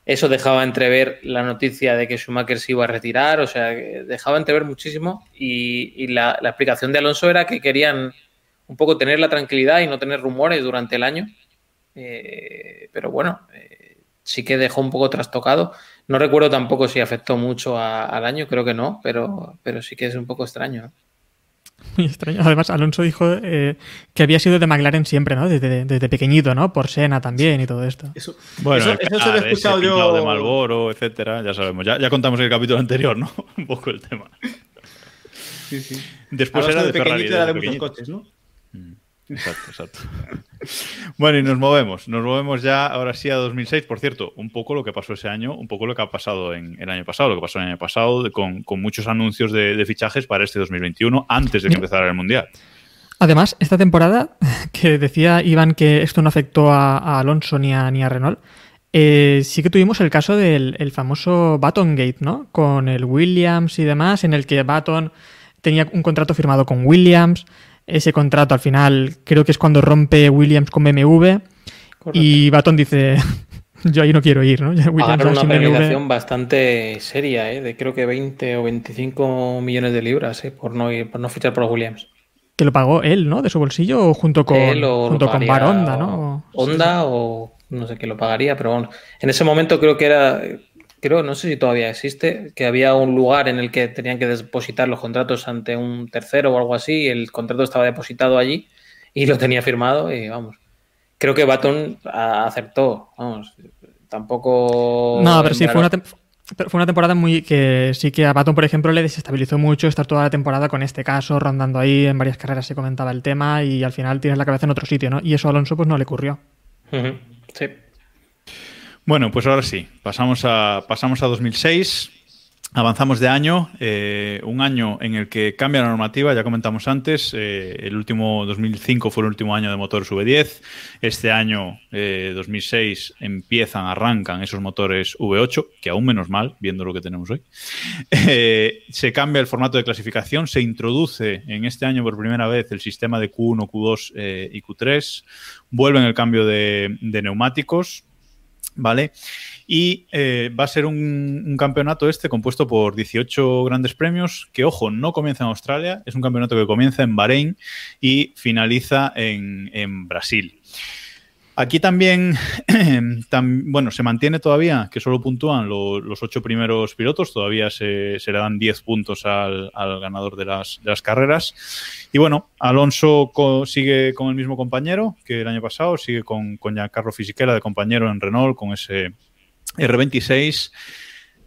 Eso dejaba entrever la noticia de que Schumacher se iba a retirar, o sea, dejaba entrever muchísimo. Y, la, explicación de Alonso era que querían un poco tener la tranquilidad y no tener rumores durante el año. Eh, pero bueno, eh, sí que dejó un poco trastocado. No recuerdo tampoco si afectó mucho al año, creo que no, pero, pero sí que es un poco extraño. Muy extraño. Además, Alonso dijo eh, que había sido de McLaren siempre, ¿no? Desde, desde, pequeñito, ¿no? Por Sena también y todo esto. Eso, bueno, eso, se lo he escuchado yo. de Malboro, etcétera, ya sabemos. Ya, ya contamos en el capítulo anterior, ¿no? Un poco el tema. Sí, sí. Después era de, de Ferrari. Era de muchos coches, ¿no? Exacto, exacto. bueno, y nos movemos. Nos movemos ya ahora sí a 2006. Por cierto, un poco lo que pasó ese año, un poco lo que ha pasado en el año pasado, lo que pasó el año pasado con, muchos anuncios de, fichajes para este 2021 antes de que empezara el Mundial. Además, esta temporada, que decía Iván que esto no afectó a, Alonso ni a, ni a Renault, eh, sí que tuvimos el caso del famoso Baton Gate, ¿no? Con el Williams y demás, en el que Baton tenía un contrato firmado con Williams, ese contrato al final creo que es cuando rompe Williams con BMW y Baton dice yo ahí no quiero ir, ¿no? Williams una penalización bastante seria, ¿eh? de creo que 20 o 25 millones de libras ¿eh? por, no por no fichar por los Williams. Que lo pagó él, ¿no? De su bolsillo o junto con, junto con Bar Honda, ¿no? Honda o no sé qué lo pagaría, pero bueno, en ese momento creo que era creo, no sé si todavía existe, que había un lugar en el que tenían que depositar los contratos ante un tercero o algo así, y el contrato estaba depositado allí y lo tenía firmado y vamos. Creo que Baton acertó, vamos, tampoco... No, pero sí, fue una, fue una temporada muy que sí que a Baton, por ejemplo, le desestabilizó mucho estar toda la temporada con este caso, rondando ahí, en varias carreras se comentaba el tema y al final tienes la cabeza en otro sitio, ¿no? Y eso a Alonso pues no le ocurrió. Sí. Bueno, pues ahora sí, pasamos a, pasamos a 2006. Avanzamos de año, eh, un año en el que cambia la normativa, ya comentamos antes, eh, el último 2005 fue el último año de motores V10, este año 2006 eh, empiezan, arrancan esos motores V8, que aún menos mal, viendo lo que tenemos hoy. se cambia el formato de clasificación, se introduce en este año por primera vez el sistema de Q1, Q2 y Q3, vuelven el cambio de neumáticos, ¿vale? Y eh, va a ser un, campeonato este compuesto por 18 grandes premios, que ojo, no comienza en Australia, es un campeonato que comienza en Bahrein y finaliza en, Brasil. Aquí también, bueno, se mantiene todavía que solo puntúan los ocho primeros pilotos, todavía se, le dan 10 puntos al, ganador de las, carreras. Y bueno, Alonso sigue con el mismo compañero que el año pasado, sigue con, con Giancarlo Fisichella de compañero en Renault con ese R26.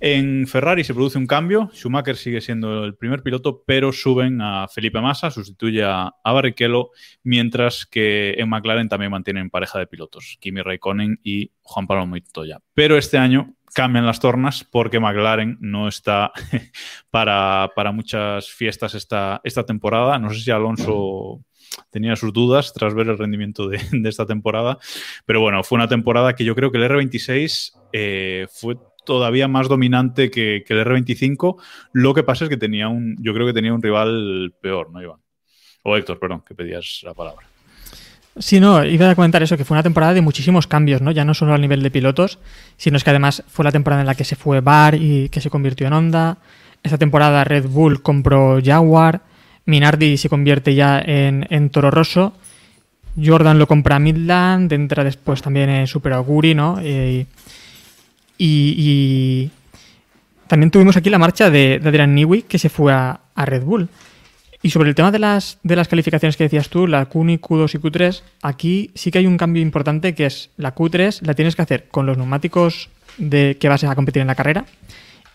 En Ferrari se produce un cambio. Schumacher sigue siendo el primer piloto, pero suben a Felipe Massa, sustituye a, Barrichello, mientras que en McLaren también mantienen pareja de pilotos, Kimi Raikkonen y Juan Pablo Montoya. Pero este año cambian las tornas porque McLaren no está para, muchas fiestas esta, esta temporada. No sé si Alonso tenía sus dudas tras ver el rendimiento de, esta temporada. Pero bueno, fue una temporada que yo creo que el R26 eh, fue todavía más dominante que, el R25. Lo que pasa es que tenía un, yo creo que tenía un rival peor, ¿no, Iván? O Héctor, perdón, que pedías la palabra. Sí, no, iba a comentar eso, que fue una temporada de muchísimos cambios, ¿no? Ya no solo a nivel de pilotos, sino es que además fue la temporada en la que se fue Bar y que se convirtió en Honda. Esta temporada Red Bull compró Jaguar, Minardi se convierte ya en, Toro Rosso, Jordan lo compra Midland, entra después también en Super Auguri, ¿no? Y, también tuvimos aquí la marcha de, Adrian Newey que se fue a, Red Bull. Y sobre el tema de las, de las calificaciones que decías tú, la Q1, Q2 y Q3, aquí sí que hay un cambio importante que es la Q3 la tienes que hacer con los neumáticos de, que vas a competir en la carrera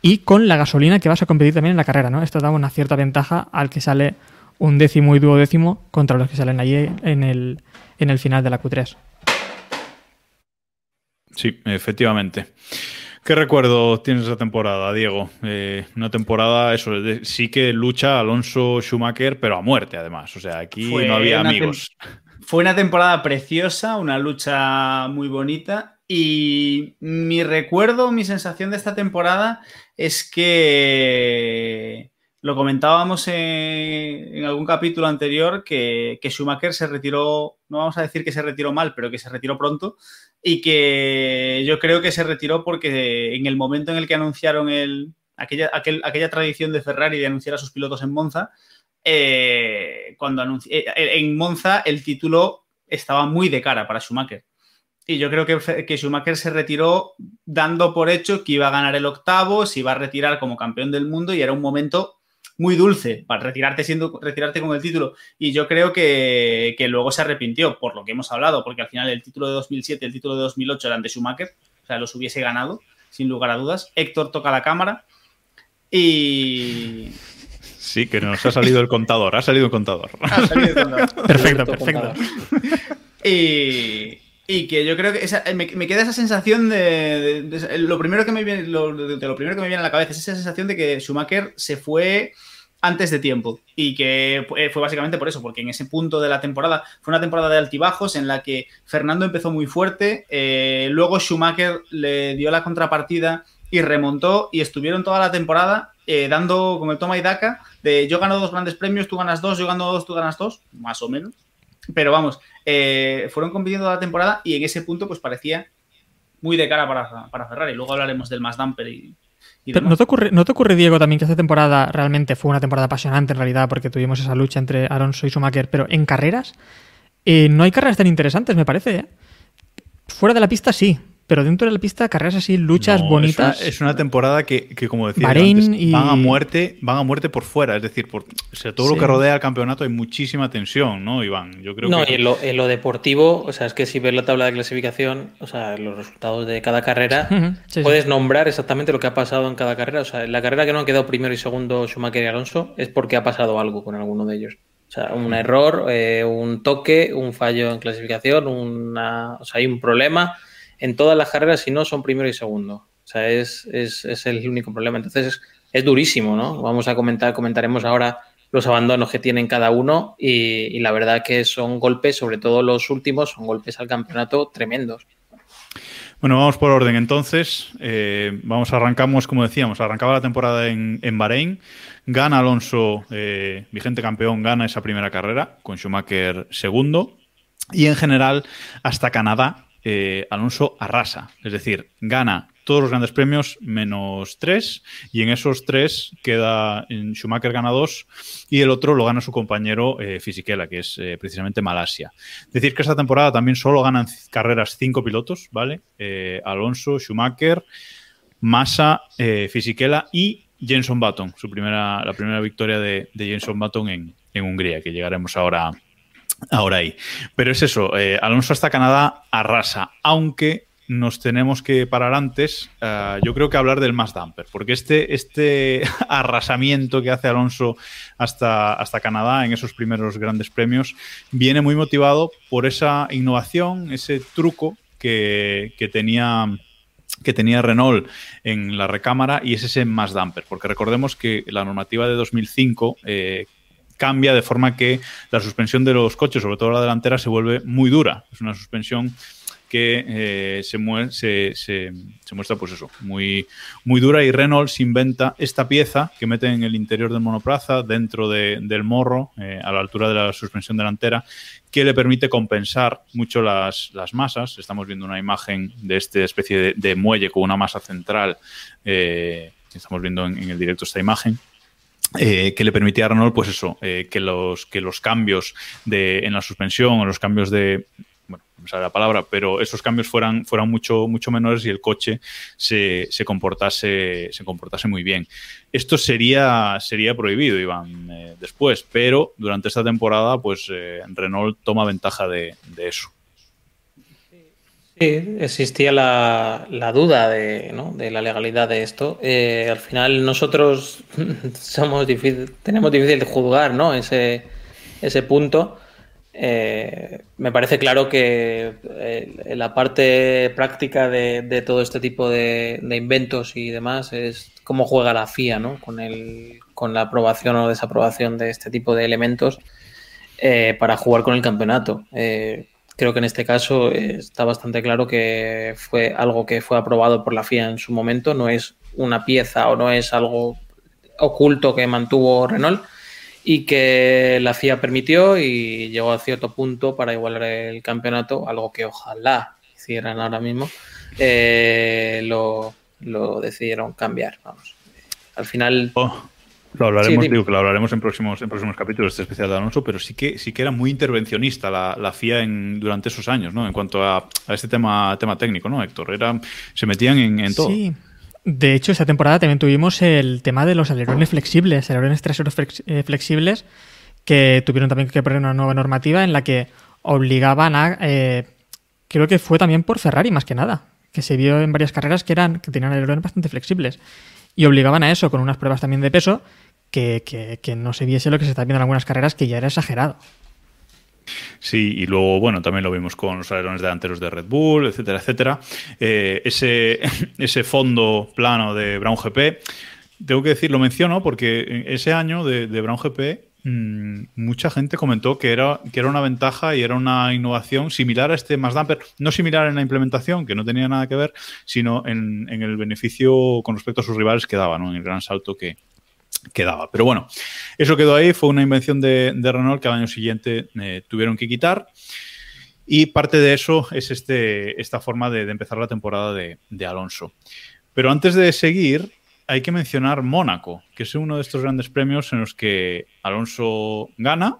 y con la gasolina que vas a competir también en la carrera, ¿no? Esto da una cierta ventaja al que sale un décimo y duodécimo contra los que salen allí en el, en el final de la Q3. Sí, efectivamente. ¿Qué recuerdo tienes de esa temporada, Diego? Eh, una temporada, eso, sí que lucha Alonso Schumacher, pero a muerte además. O sea, aquí no había amigos. Fue una temporada preciosa, una lucha muy bonita. Y mi recuerdo, mi sensación de esta temporada es que Lo comentábamos en, algún capítulo anterior que, Schumacher se retiró, no vamos a decir que se retiró mal, pero que se retiró pronto y que yo creo que se retiró porque en el momento en el que anunciaron el, aquella, aquella tradición de Ferrari de anunciar a sus pilotos en Monza, eh, cuando eh, en Monza el título estaba muy de cara para Schumacher. Y yo creo que, que, Schumacher se retiró dando por hecho que iba a ganar el octavo, se iba a retirar como campeón del mundo y era un momento muy dulce para retirarte, siendo, retirarte con el título. Y yo creo que, luego se arrepintió, por lo que hemos hablado, porque al final el título de 2007 y el título de 2008 eran de Schumacher, o sea, los hubiese ganado, sin lugar a dudas. Héctor toca la cámara y... Sí, que nos ha salido el contador, ha salido el contador. Ha salido el contador. perfecto, perfecto. Y, y que yo creo que me, queda esa sensación de, lo primero que me viene lo, de, lo primero que me viene a la cabeza es esa sensación de que Schumacher se fue antes de tiempo y que fue, básicamente por eso, porque en ese punto de la temporada fue una temporada de altibajos en la que Fernando empezó muy fuerte, eh, luego Schumacher le dio la contrapartida y remontó y estuvieron toda la temporada eh, dando como el toma y daca de yo gano dos grandes premios, tú ganas dos, yo gano dos, tú ganas dos, más o menos. Pero vamos, eh, fueron compitiendo toda la temporada y en ese punto pues parecía muy de cara para, para Ferrari. Luego hablaremos del más damper y, ¿no te, ocurre, ¿No te ocurre, Diego, también que esta temporada realmente fue una temporada apasionante en realidad porque tuvimos esa lucha entre Alonso y Schumacher, pero en carreras eh, no hay carreras tan interesantes, me parece. ¿eh? Fuera de la pista sí, pero dentro de la pista, carreras así, luchas bonitas. Es una, temporada que, como decía antes, van a muerte, van a muerte por fuera. Es decir, por todo lo que rodea el campeonato hay muchísima tensión, ¿no, Iván? Yo creo no, y en lo, deportivo, o sea, es que si ves la tabla de clasificación, o sea, los resultados de cada carrera, puedes nombrar exactamente lo que ha pasado en cada carrera. O sea, en la carrera que no han quedado primero y segundo Schumacher y Alonso es porque ha pasado algo con alguno de ellos. O sea, un error, eh, un toque, un fallo en clasificación, una, o sea, hay un problema en todas las carreras, si no, son primero y segundo. O sea, es, el único problema. Entonces, es, durísimo, ¿no? Vamos a comentar, comentaremos ahora los abandonos que tienen cada uno y, la verdad que son golpes, sobre todo los últimos, son golpes al campeonato tremendos. Bueno, vamos por orden entonces. Eh, vamos, arrancamos, como decíamos, arrancaba la temporada en, en Bahrein. Gana Alonso, eh, vigente campeón, gana esa primera carrera, con Schumacher segundo. Y en general, hasta Canadá, eh, Alonso arrasa, es decir, gana todos los grandes premios menos tres y en esos tres queda Schumacher gana dos y el otro lo gana su compañero eh, Fisichella, que es eh, precisamente Malasia. Decir que esta temporada también solo ganan carreras cinco pilotos, ¿vale? Alonso, Schumacher, Massa, Fisichella y Jenson Button, su primera, la primera victoria de, Jenson Button en, en Hungría, que llegaremos ahora ahora ahí. Pero es eso, eh, Alonso hasta Canadá arrasa, aunque nos tenemos que parar antes, eh, yo creo que hablar del más damper, porque este, este arrasamiento que hace Alonso hasta, hasta Canadá en esos primeros grandes premios viene muy motivado por esa innovación, ese truco que, tenía que tenía Renault en la recámara y es ese más damper, porque recordemos que la normativa de 2005 eh, cambia de forma que la suspensión de los coches, sobre todo la delantera, se vuelve muy dura. Es una suspensión que eh, se, se, muestra, pues eso, muy, muy dura y se inventa esta pieza que mete en el interior del monoplaza, dentro del morro, eh, a la altura de la suspensión delantera, que le permite compensar mucho las, masas. Estamos viendo una imagen de esta especie de, muelle con una masa central. Eh, estamos viendo en el directo esta imagen eh, que le permitía a Renault, pues eso, eh, que, los, que los cambios de, en la suspensión o los cambios de, bueno, no sabe la palabra, pero esos cambios fueran, fueran mucho, mucho menores y el coche se, se comportase, se comportase muy bien. Esto sería, sería prohibido, Iván, eh, después, pero durante esta temporada, pues Renault toma ventaja de eso. Sí, existía la, duda de, la legalidad de esto. Eh, al final nosotros somos difícil, tenemos difícil de juzgar ¿no? ese, ese punto. Eh, me parece claro que eh, la parte práctica de, todo este tipo de, inventos y demás es cómo juega la FIA ¿no? con, el, con la aprobación o desaprobación de este tipo de elementos para jugar con el campeonato Creo que en este caso eh, está bastante claro que fue algo que fue aprobado por la FIA en su momento, no es una pieza o no es algo oculto que mantuvo Renault y que la FIA permitió y llegó a cierto punto para igualar el campeonato, algo que ojalá hicieran ahora mismo, eh, lo, decidieron cambiar. Vamos. Al final... Oh, lo hablaremos, digo que lo hablaremos en próximos, en próximos capítulos, este especial de Alonso, pero sí que, sí que era muy intervencionista la, FIA en, durante esos años, ¿no? En cuanto a, este tema, tema técnico, ¿no, Héctor? Era, se metían en, en todo. Sí. De hecho, esta temporada también tuvimos el tema de los alerones flexibles, alerones traseros eh, flexibles, que tuvieron también que poner una nueva normativa en la que obligaban a. Eh, creo que fue también por Ferrari, más que nada, que se vio en varias carreras que, eran, que tenían alerones bastante flexibles. Y obligaban a eso con unas pruebas también de peso, que, no se viese lo que se está viendo en algunas carreras, que ya era exagerado. Sí, y luego, bueno, también lo vimos con los alerones delanteros de Red Bull, etcétera, etcétera. Eh, ese, ese fondo plano de Brown GP, tengo que decir, lo menciono porque ese año de, Brown GP mm, mucha gente comentó que era, que era una ventaja y era una innovación similar a este Mazda, pero no similar en la implementación, que no tenía nada que ver, sino en, en el beneficio con respecto a sus rivales que daba, ¿no? en el gran salto que, quedaba. Pero bueno, eso quedó ahí, fue una invención de, Renault que al año siguiente eh, tuvieron que quitar. Y parte de eso es este, esta forma de, empezar la temporada de, Alonso. Pero antes de seguir, hay que mencionar Mónaco, que es uno de estos grandes premios en los que Alonso gana,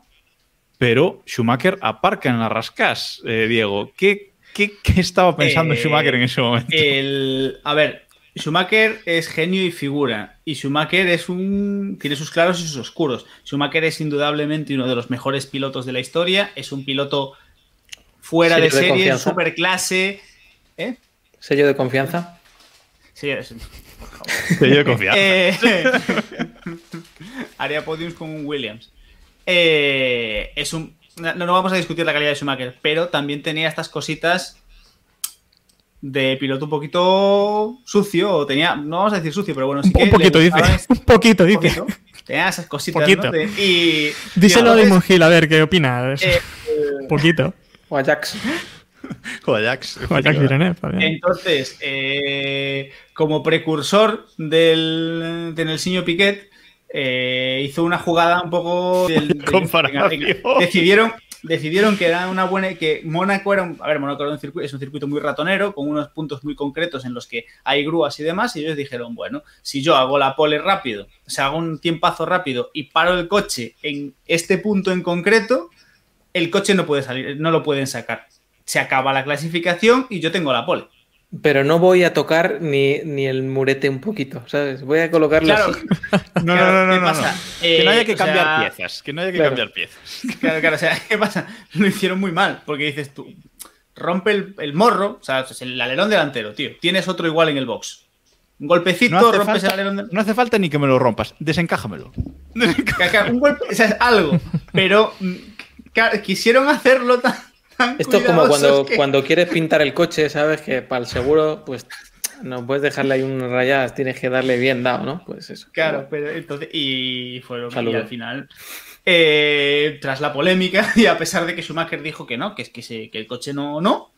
pero Schumacher aparca en la rascas, eh, Diego. ¿Qué, qué, estaba pensando eh, Schumacher en ese momento? El, a ver, Schumacher es genio y figura. Y Schumacher es un. tiene sus claros y sus oscuros. Schumacher es indudablemente uno de los mejores pilotos de la historia. Es un piloto fuera de serie, super clase. ¿Eh? ¿Sello de confianza? Sí, es. Sello de confianza. Eh, haría podiums con un Williams. Eh, es un. No, no vamos a discutir la calidad de Schumacher, pero también tenía estas cositas de piloto un poquito sucio, o tenía, no vamos a decir sucio, pero bueno, sí que. Un poquito, dice. Un poquito, dice. Tenía esas cositas, ¿no? y, Díselo de Mungil, a ver qué opina. Eh, un poquito. O Ajax. O Ajax. O Ajax Entonces, eh, como precursor del, de Nelsinho Piquet, eh, hizo una jugada un poco. Del, de, decidieron, decidieron que era una buena, que Mónaco era un, a ver, Mónaco circuito, es un circuito muy ratonero, con unos puntos muy concretos en los que hay grúas y demás, y ellos dijeron, bueno, si yo hago la pole rápido, o sea, hago un tiempazo rápido y paro el coche en este punto en concreto, el coche no puede salir, no lo pueden sacar. Se acaba la clasificación y yo tengo la pole. Pero no voy a tocar ni, ni, el murete un poquito, ¿sabes? Voy a colocarlo claro. así. No, no, no, no, no, que no haya eh, que cambiar piezas. Que no haya que cambiar piezas. Claro, claro. O sea, ¿qué pasa? Lo hicieron muy mal. Porque dices tú, rompe el, morro, o sea, el alerón delantero, tío. Tienes otro igual en el box. Un golpecito, rompes el alerón No hace falta ni que me lo rompas. Desencájamelo. un golpe, o sea, algo. Pero mm, quisieron hacerlo tan esto es como cuando, cuando quieres pintar el coche, sabes que para el seguro, pues no puedes dejarle ahí unas rayadas, tienes que darle bien dado, ¿no? Pues eso. Claro, pero entonces, y fueron y al final, eh, tras la polémica, y a pesar de que Schumacher dijo que no, que es que, se, que el coche no, no,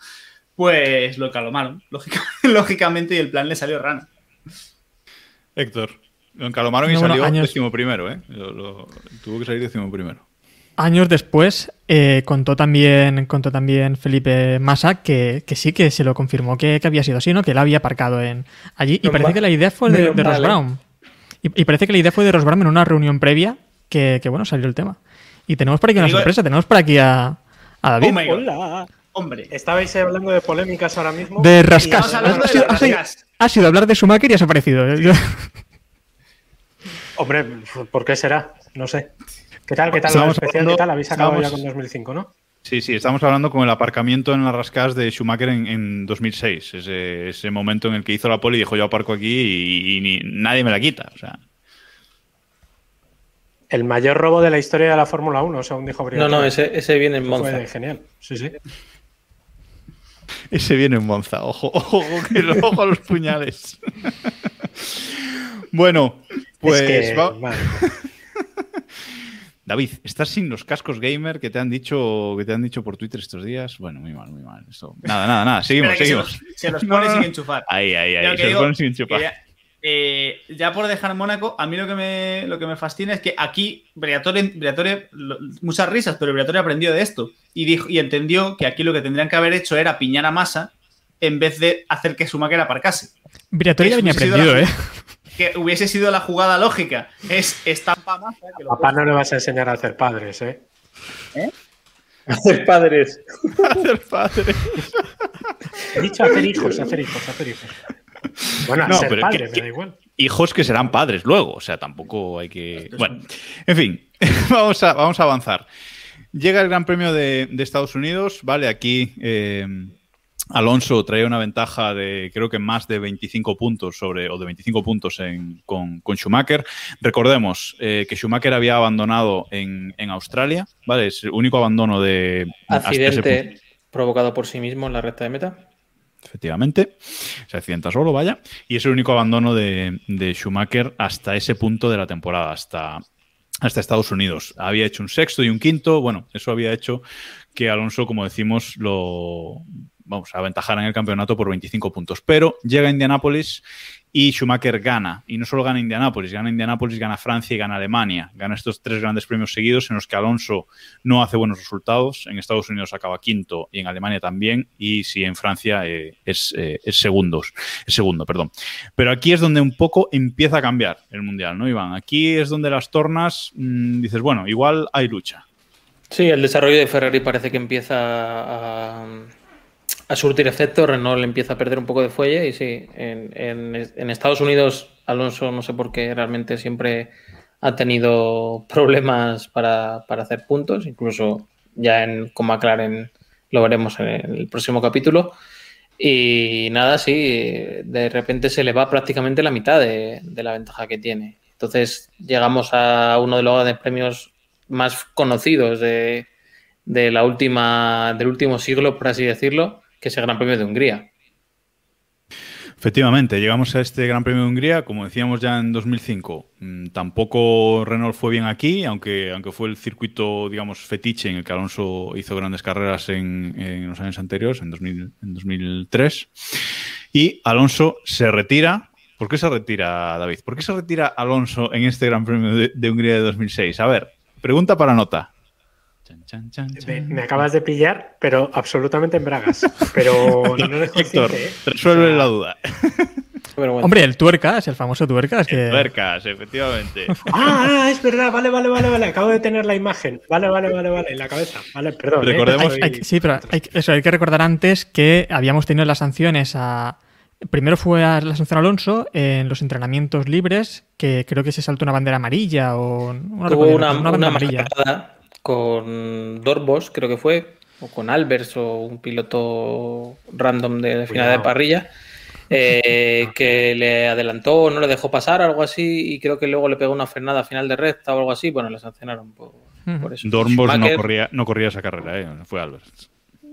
pues lo calomaron, lógicamente, y el plan le salió rana. Héctor, lo encalomaron y salió décimo primero, ¿eh? tuvo que salir décimo primero. Años después eh, contó, también, contó también Felipe Massa que, sí que se lo confirmó que, había sido así, ¿no? Que él había aparcado en allí. Y parece que la idea fue de, Ross Brown. Y, parece que la idea fue de Ross Brown en una reunión previa que, bueno, salió el tema. Y tenemos por aquí una sorpresa, tenemos por aquí a, David. Oh Hola. Hombre, estabais hablando de polémicas ahora mismo. De rascas. Ha sido hablar de Schumacher y has aparecido. Hombre, ¿por qué será? No sé. ¿Qué tal? ¿Qué tal? Estamos especial, ¿Qué tal? Habéis acabado ya con 2005, ¿no? Sí, sí, estamos hablando con el aparcamiento en las rascadas de Schumacher en, 2006. Ese, momento en el que hizo la poli y dijo yo aparco aquí y, nadie me la quita. O sea. El mayor robo de la historia de la Fórmula 1, según dijo Brian. No, no, ese, viene en Monza. Fue genial. Sí, sí. Ese viene en Monza. Ojo, ojo, ojo a los puñales. bueno, pues. David, ¿estás sin los cascos gamer que te han dicho que te han dicho por Twitter estos días? Bueno, muy mal, muy mal. Nada, nada, nada. Seguimos, seguimos. Se los, pone sin enchufar. Ahí, ahí, ahí. Se los pone sin enchufar. eh, ya por dejar Mónaco, a mí lo que me, lo que me fascina es que aquí Briatore, muchas risas, pero Briatore aprendió de esto y, dijo, y entendió que aquí lo que tendrían que haber hecho era piñar a Massa en vez de hacer que Schumacher aparcase. Briatore ya venía aprendido, ¿eh? Que hubiese sido la jugada lógica. Es estampa Massa. Papá no le vas a enseñar a hacer padres, ¿eh? ¿Eh? Hacer padres. hacer padres. He dicho hacer hijos, hacer hijos, hacer hijos. Bueno, no, pero padre, me da igual. Hijos que serán padres luego, o sea, tampoco hay que. Bueno, en fin, vamos a, vamos a avanzar. Llega el Gran Premio de, Estados Unidos, ¿vale? Aquí eh, Alonso trae una ventaja de creo que más de 25 puntos sobre, o de 25 puntos con, Schumacher. Recordemos eh, que Schumacher había abandonado en, Australia, ¿vale? Es el único abandono de. Accidente provocado por sí mismo en la recta de meta. Efectivamente, se accidenta solo, vaya. Y es el único abandono de, Schumacher hasta ese punto de la temporada, hasta, hasta Estados Unidos. Había hecho un sexto y un quinto. Bueno, eso había hecho que Alonso, como decimos, lo vamos a aventajar en el campeonato por 25 puntos. Pero llega Indianápolis y Schumacher gana. Y no solo gana Indianápolis, gana Indianápolis, gana Francia y gana Alemania. Gana estos tres grandes premios seguidos en los que Alonso no hace buenos resultados. En Estados Unidos acaba quinto y en Alemania también. Y si en Francia eh, es, eh, es, segundos, segundo, perdón. Pero aquí es donde un poco empieza a cambiar el Mundial, ¿no, Iván? Aquí es donde las tornas mm, dices, bueno, igual hay lucha. Sí, el desarrollo de Ferrari parece que empieza a, a surtir efecto, Renault empieza a perder un poco de fuelle y sí, en, Estados Unidos Alonso no sé por qué realmente siempre ha tenido problemas para, hacer puntos, incluso ya en, con McLaren lo veremos en el próximo capítulo. Y nada, sí, de repente se le va prácticamente la mitad de, la ventaja que tiene. Entonces llegamos a uno de los premios más conocidos de, de la última, del último siglo, por así decirlo, que es el Gran Premio de Hungría. Efectivamente, llegamos a este Gran Premio de Hungría, como decíamos ya en 2005. Mm, tampoco Renault fue bien aquí, aunque, aunque fue el circuito, digamos, fetiche en el que Alonso hizo grandes carreras en, los años anteriores, en, 2003. Y Alonso se retira. ¿Por qué se retira, David? ¿Por qué se retira Alonso en este Gran Premio de, de Hungría de 2006? A ver, pregunta para nota. Me, acabas de pillar, pero absolutamente en bragas. Pero no es Héctor, ¿eh? resuelve la duda. Hombre, el tuercas, el famoso tuercas. Que... tuercas, efectivamente. Ah, ah, es verdad, vale, vale, vale, vale. Acabo de tener la imagen. Vale, vale, vale, vale, en la cabeza. Vale, perdón. ¿eh? Sí, pero hay, eso, hay que recordar antes que habíamos tenido las sanciones a. Primero fue a la sanción Alonso en los entrenamientos libres, que creo que se saltó una bandera amarilla o. una, bandera amarilla con Dorbos, creo que fue, o con Albers o un piloto random de final de parrilla, eh, que le adelantó o no le dejó pasar, algo así, y creo que luego le pegó una frenada a final de recta o algo así. Bueno, le sancionaron por, eso. Dorbos no corría, no corría esa carrera, ¿eh? fue Albers.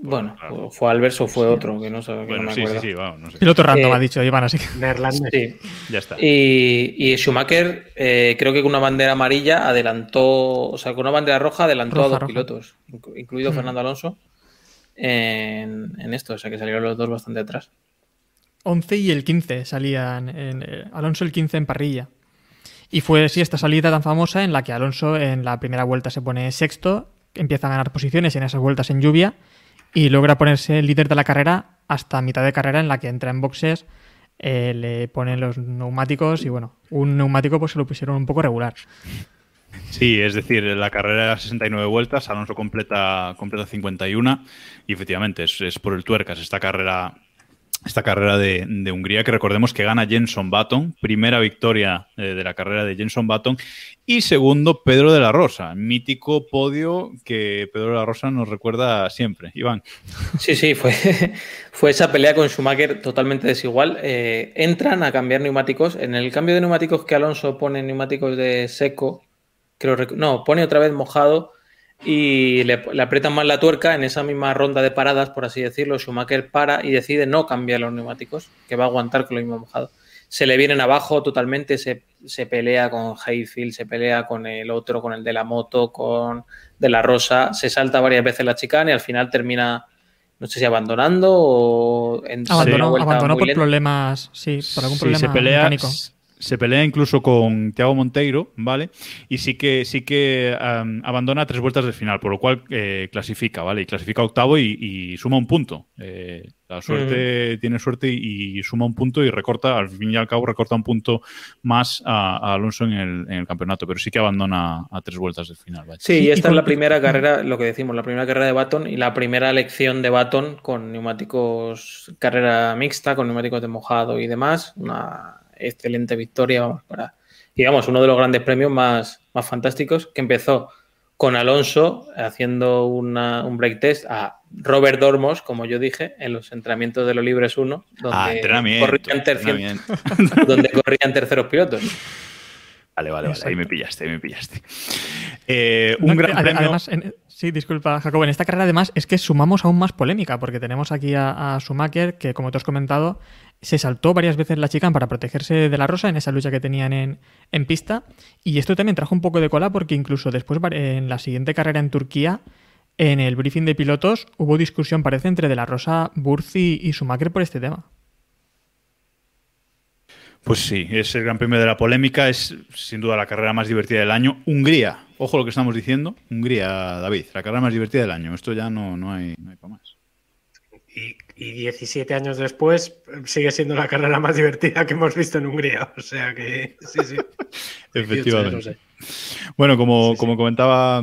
Bueno, fue Albers o fue otro, que no sé. Bueno, sí, sí, sí, vamos, no sé. El otro random ha dicho Iván, así que. Sí. Ya está. Y, Schumacher, eh, creo que con una bandera amarilla adelantó, o sea, con una bandera roja adelantó a dos pilotos, incluido mm. Fernando Alonso, en, esto, o sea, que salieron los dos bastante atrás. 11 y el 15 salían, en, eh, Alonso el 15 en parrilla. Y fue así esta salida tan famosa en la que Alonso en la primera vuelta se pone sexto, empieza a ganar posiciones en esas vueltas en lluvia y logra ponerse líder de la carrera hasta mitad de carrera en la que entra en boxes, eh, le ponen los neumáticos y bueno, un neumático pues se lo pusieron un poco regular. Sí, es decir, la carrera era 69 vueltas, Alonso completa, completa 51 y efectivamente es, es por el tuercas esta carrera esta carrera de, Hungría, que recordemos que gana Jenson Button, primera victoria eh, de la carrera de Jenson Button, y segundo Pedro de la Rosa, mítico podio que Pedro de la Rosa nos recuerda siempre. Iván. Sí, sí, fue, fue esa pelea con Schumacher totalmente desigual. Eh, entran a cambiar neumáticos. En el cambio de neumáticos que Alonso pone neumáticos de seco, creo, no, pone otra vez mojado y le, aprietan más la tuerca en esa misma ronda de paradas, por así decirlo. Schumacher para y decide no cambiar los neumáticos, que va a aguantar con lo mismo mojado. Se le vienen abajo totalmente, se, pelea con Hayfield, se pelea con el otro, con el de la moto, con de la Rosa, se salta varias veces la chicana y al final termina, no sé si abandonando o en abandonó, abandonó por problemas, sí, por algún problema se pelea, mecánico. Se pelea incluso con Thiago Monteiro, ¿vale? Y sí que sí que abandona tres vueltas del final, por lo cual eh, clasifica, ¿vale? Y clasifica octavo y, suma un punto. Eh, la suerte tiene suerte y, suma un punto y recorta, al fin y al cabo, recorta un punto más a, Alonso en el, campeonato, pero sí que abandona a tres vueltas del final. ¿vale? Sí, y esta es la primera carrera, lo que decimos, la primera carrera de Baton y la primera lección de Baton con neumáticos, carrera mixta, con neumáticos de mojado y demás. Una excelente victoria, vamos, para, digamos, uno de los grandes premios más, más fantásticos que empezó con Alonso haciendo un break test a Robert Dormos, como yo dije, en los entrenamientos de los Libres 1, donde, ah, corrían, donde corrían terceros pilotos. Vale, vale, vale, ahí me pillaste, ahí me pillaste. Eh, un gran premio... Además, sí, disculpa, Jacobo, en esta carrera además es que sumamos aún más polémica, porque tenemos aquí a, a Schumacher, que como te has comentado, se saltó varias veces la chica para protegerse de la rosa en esa lucha que tenían en, en, pista. Y esto también trajo un poco de cola porque incluso después en la siguiente carrera en Turquía, en el briefing de pilotos, hubo discusión, parece, entre de la rosa, Burzi y Schumacher por este tema. Pues sí, es el gran premio de la polémica, es sin duda la carrera más divertida del año. Hungría, ojo lo que estamos diciendo, Hungría, David, la carrera más divertida del año. Esto ya no, no, hay, no hay para más. Y, 17 años después sigue siendo la carrera más divertida que hemos visto en Hungría. O sea que sí, sí. Efectivamente. Bueno, como, como comentaba.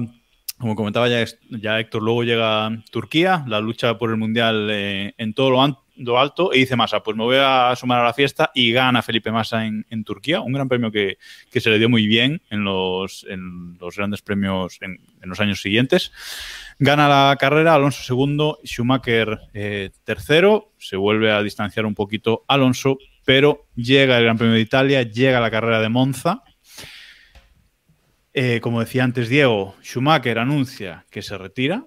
Como comentaba ya, ya, Héctor, luego llega Turquía, la lucha por el Mundial eh, en todo lo, alto, y dice Massa, pues me voy a sumar a la fiesta y gana Felipe Massa en, Turquía, un gran premio que, se le dio muy bien en los, en los grandes premios en, en los años siguientes. Gana la carrera Alonso segundo, Schumacher eh, tercero, se vuelve a distanciar un poquito Alonso, pero llega el Gran Premio de Italia, llega la carrera de Monza. Eh, como decía antes Diego, Schumacher anuncia que se retira.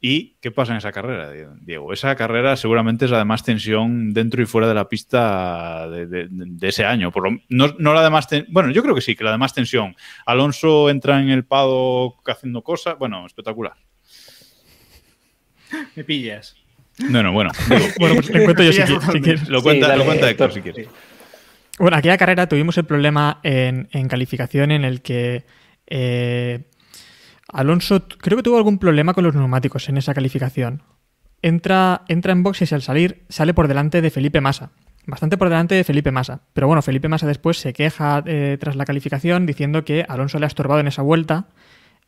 ¿Y qué pasa en esa carrera, Diego? Esa carrera seguramente es la de más tensión dentro y fuera de la pista de, ese año. Por no, la de más bueno, yo creo que sí, que la de más tensión. Alonso entra en el paddock haciendo cosas. Bueno, espectacular. Me pillas. No, no, bueno. bueno, pues te cuento yo si, quieres. Lo cuenta, lo cuenta Héctor, si quieres. Bueno, aquella carrera tuvimos el problema en, calificación en el que eh, Alonso creo que tuvo algún problema con los neumáticos en esa calificación. Entra, entra en boxes y al salir sale por delante de Felipe Massa. Bastante por delante de Felipe Massa. Pero bueno, Felipe Massa después se queja eh, tras la calificación diciendo que Alonso le ha estorbado en esa vuelta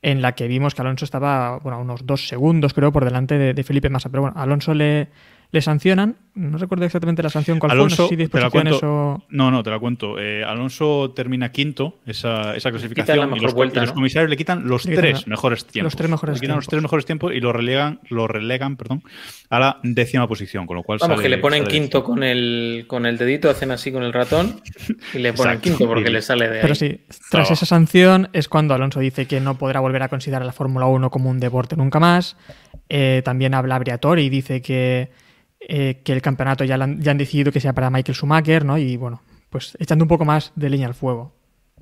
en la que vimos que Alonso estaba bueno, unos dos segundos, creo, por delante de, Felipe Massa. Pero bueno, Alonso le, le sancionan. No recuerdo exactamente la sanción cuál Alonso, fue. No, te la cuento, no, no, te la cuento. Eh, Alonso termina quinto esa, esa clasificación y los, los, comisarios le quitan los tres mejores tiempos. Los tres mejores le quitan los tres mejores tiempos y lo relegan, lo relegan perdón, a la décima posición, con lo cual Vamos, que le ponen quinto con el, con el dedito, hacen así con el ratón y le ponen quinto porque le sale de ahí. Pero sí, tras esa sanción es cuando Alonso dice que no podrá volver a considerar la Fórmula 1 como un deporte nunca más. Eh, también habla Briatore y dice que eh, que el campeonato ya, han, ya han decidido que sea para Michael Schumacher, ¿no? Y bueno, pues echando un poco más de leña al fuego.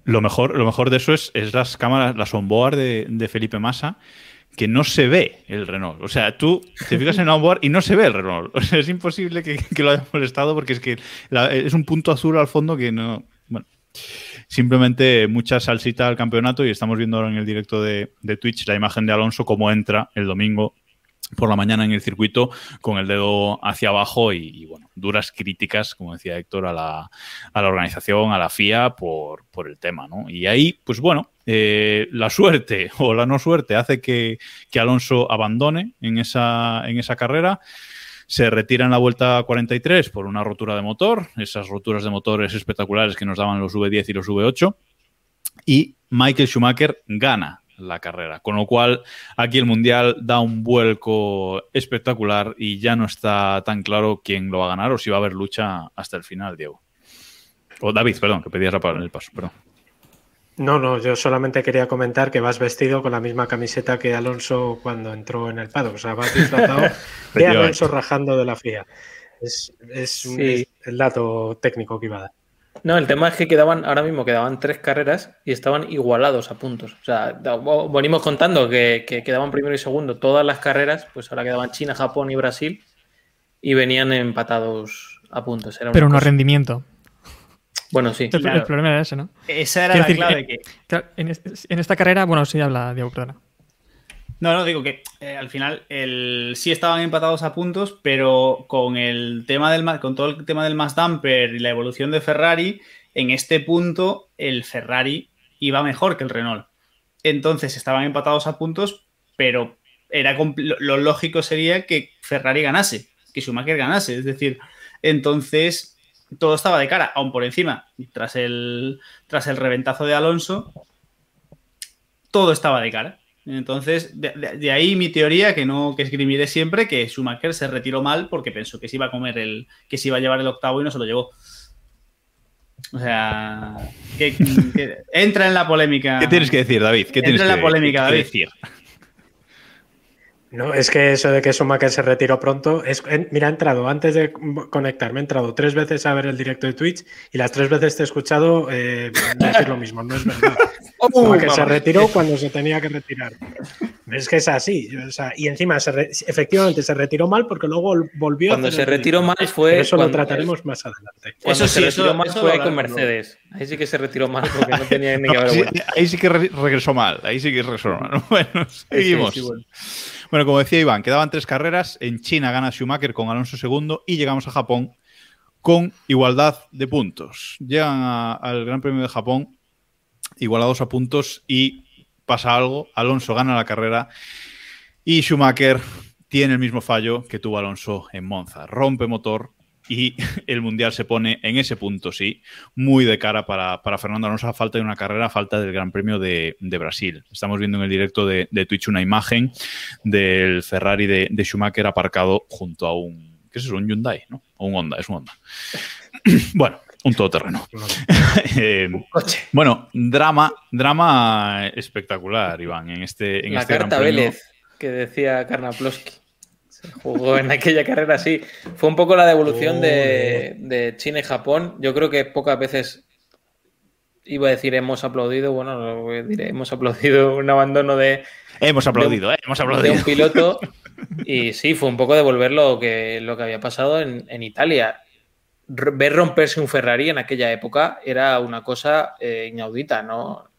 Lo mejor, lo mejor de eso es, es las cámaras, las onboard de, Felipe Massa, que no se ve el Renault. O sea, tú te fijas en onboard y no se ve el Renault. O sea, es imposible que, lo haya molestado porque es que es un punto azul al fondo que no. Bueno, simplemente mucha salsita al campeonato y estamos viendo ahora en el directo de, de Twitch la imagen de Alonso cómo entra el domingo por la mañana en el circuito con el dedo hacia abajo y, bueno, duras críticas, como decía Héctor, a la, organización, a la FIA por, el tema, ¿no? Y ahí, pues bueno, eh, la suerte o la no suerte hace que, que, Alonso abandone en esa, en esa carrera. Se retira en la vuelta 43 por una rotura de motor, esas roturas de motores espectaculares que nos daban los V10 y los V8. Y Michael Schumacher gana la carrera. Con lo cual, aquí el Mundial da un vuelco espectacular y ya no está tan claro quién lo va a ganar o si va a haber lucha hasta el final, Diego. O David, perdón, que pedías el paso, perdón. No, no, yo solamente quería comentar que vas vestido con la misma camiseta que Alonso cuando entró en el paddock. O sea, vas disfrazado de Alonso rajando de la FIA. Es, el dato técnico que iba a dar. No, el tema es que quedaban, ahora mismo quedaban tres carreras y estaban igualados a puntos. O sea, venimos contando que, quedaban primero y segundo todas las carreras, pues ahora quedaban China, Japón y Brasil y venían empatados a puntos. Pero no rendimiento. Bueno, sí. El, problema era ese, ¿no? Esa era la clave. que... en, esta carrera, bueno, sí habla Diego, perdona. No, no, digo que eh, al final el, sí estaban empatados a puntos, pero con el tema del con todo el tema del mass damper y la evolución de Ferrari, en este punto el Ferrari iba mejor que el Renault. Entonces estaban empatados a puntos, pero era lo lógico sería que Ferrari ganase, que Schumacher ganase. Es decir, entonces todo estaba de cara, aún por encima. Tras el, tras el reventazo de Alonso, todo estaba de cara. Entonces, de, ahí mi teoría, que no que esgrimiré siempre, que Schumacher se retiró mal porque pensó que se iba a comer el, que se iba a llevar el octavo y no se lo llevó. O sea, que, entra en la polémica. ¿Qué tienes que decir, David? ¿Qué entra en la polémica, David. Decir? No, es que eso de que Schumacher se retiró pronto, es, mira, he entrado, antes de conectarme, he entrado tres veces a ver el directo de Twitch y las tres veces te he escuchado eh, decir lo mismo, no es verdad. Oh, que se retiró cuando se tenía que retirar. Es que es así, y encima efectivamente se retiró mal porque luego volvió. Cuando se retiró mal fue... eso lo trataremos más adelante. Cuando eso se retiró mal fue con Mercedes. Ahí sí que se retiró mal porque no tenía ni que haber Ahí sí que regresó mal, ahí sí que regresó mal. Bueno, seguimos. Bueno, como decía Iván, quedaban tres carreras. En China gana Schumacher con Alonso segundo y llegamos a Japón con igualdad de puntos. Llegan al Gran Premio de Japón igualados a puntos y pasa algo. Alonso gana la carrera y Schumacher tiene el mismo fallo que tuvo Alonso en Monza. Rompe motor, y el Mundial se pone en ese punto, sí, muy de cara para, Fernando Alonso a falta de una carrera, a falta del Gran Premio de, Brasil. Estamos viendo en el directo de, Twitch una imagen del Ferrari de, Schumacher aparcado junto a un, ¿qué es eso? Un Hyundai, ¿no? O un Honda, es un Honda. bueno, un todoterreno. eh, bueno, drama, drama espectacular, Iván, en este en La este carta Vélez, que decía Karnaploski jugó en aquella carrera, sí. Fue un poco la devolución de, China y Japón. Yo creo que pocas veces iba a decir hemos aplaudido, bueno, diré, hemos aplaudido un abandono de. Hemos aplaudido, eh, hemos aplaudido. De un piloto. Y sí, fue un poco devolver lo que, lo que había pasado en, Italia. Ver romperse un Ferrari en aquella época era una cosa eh, inaudita, ¿no?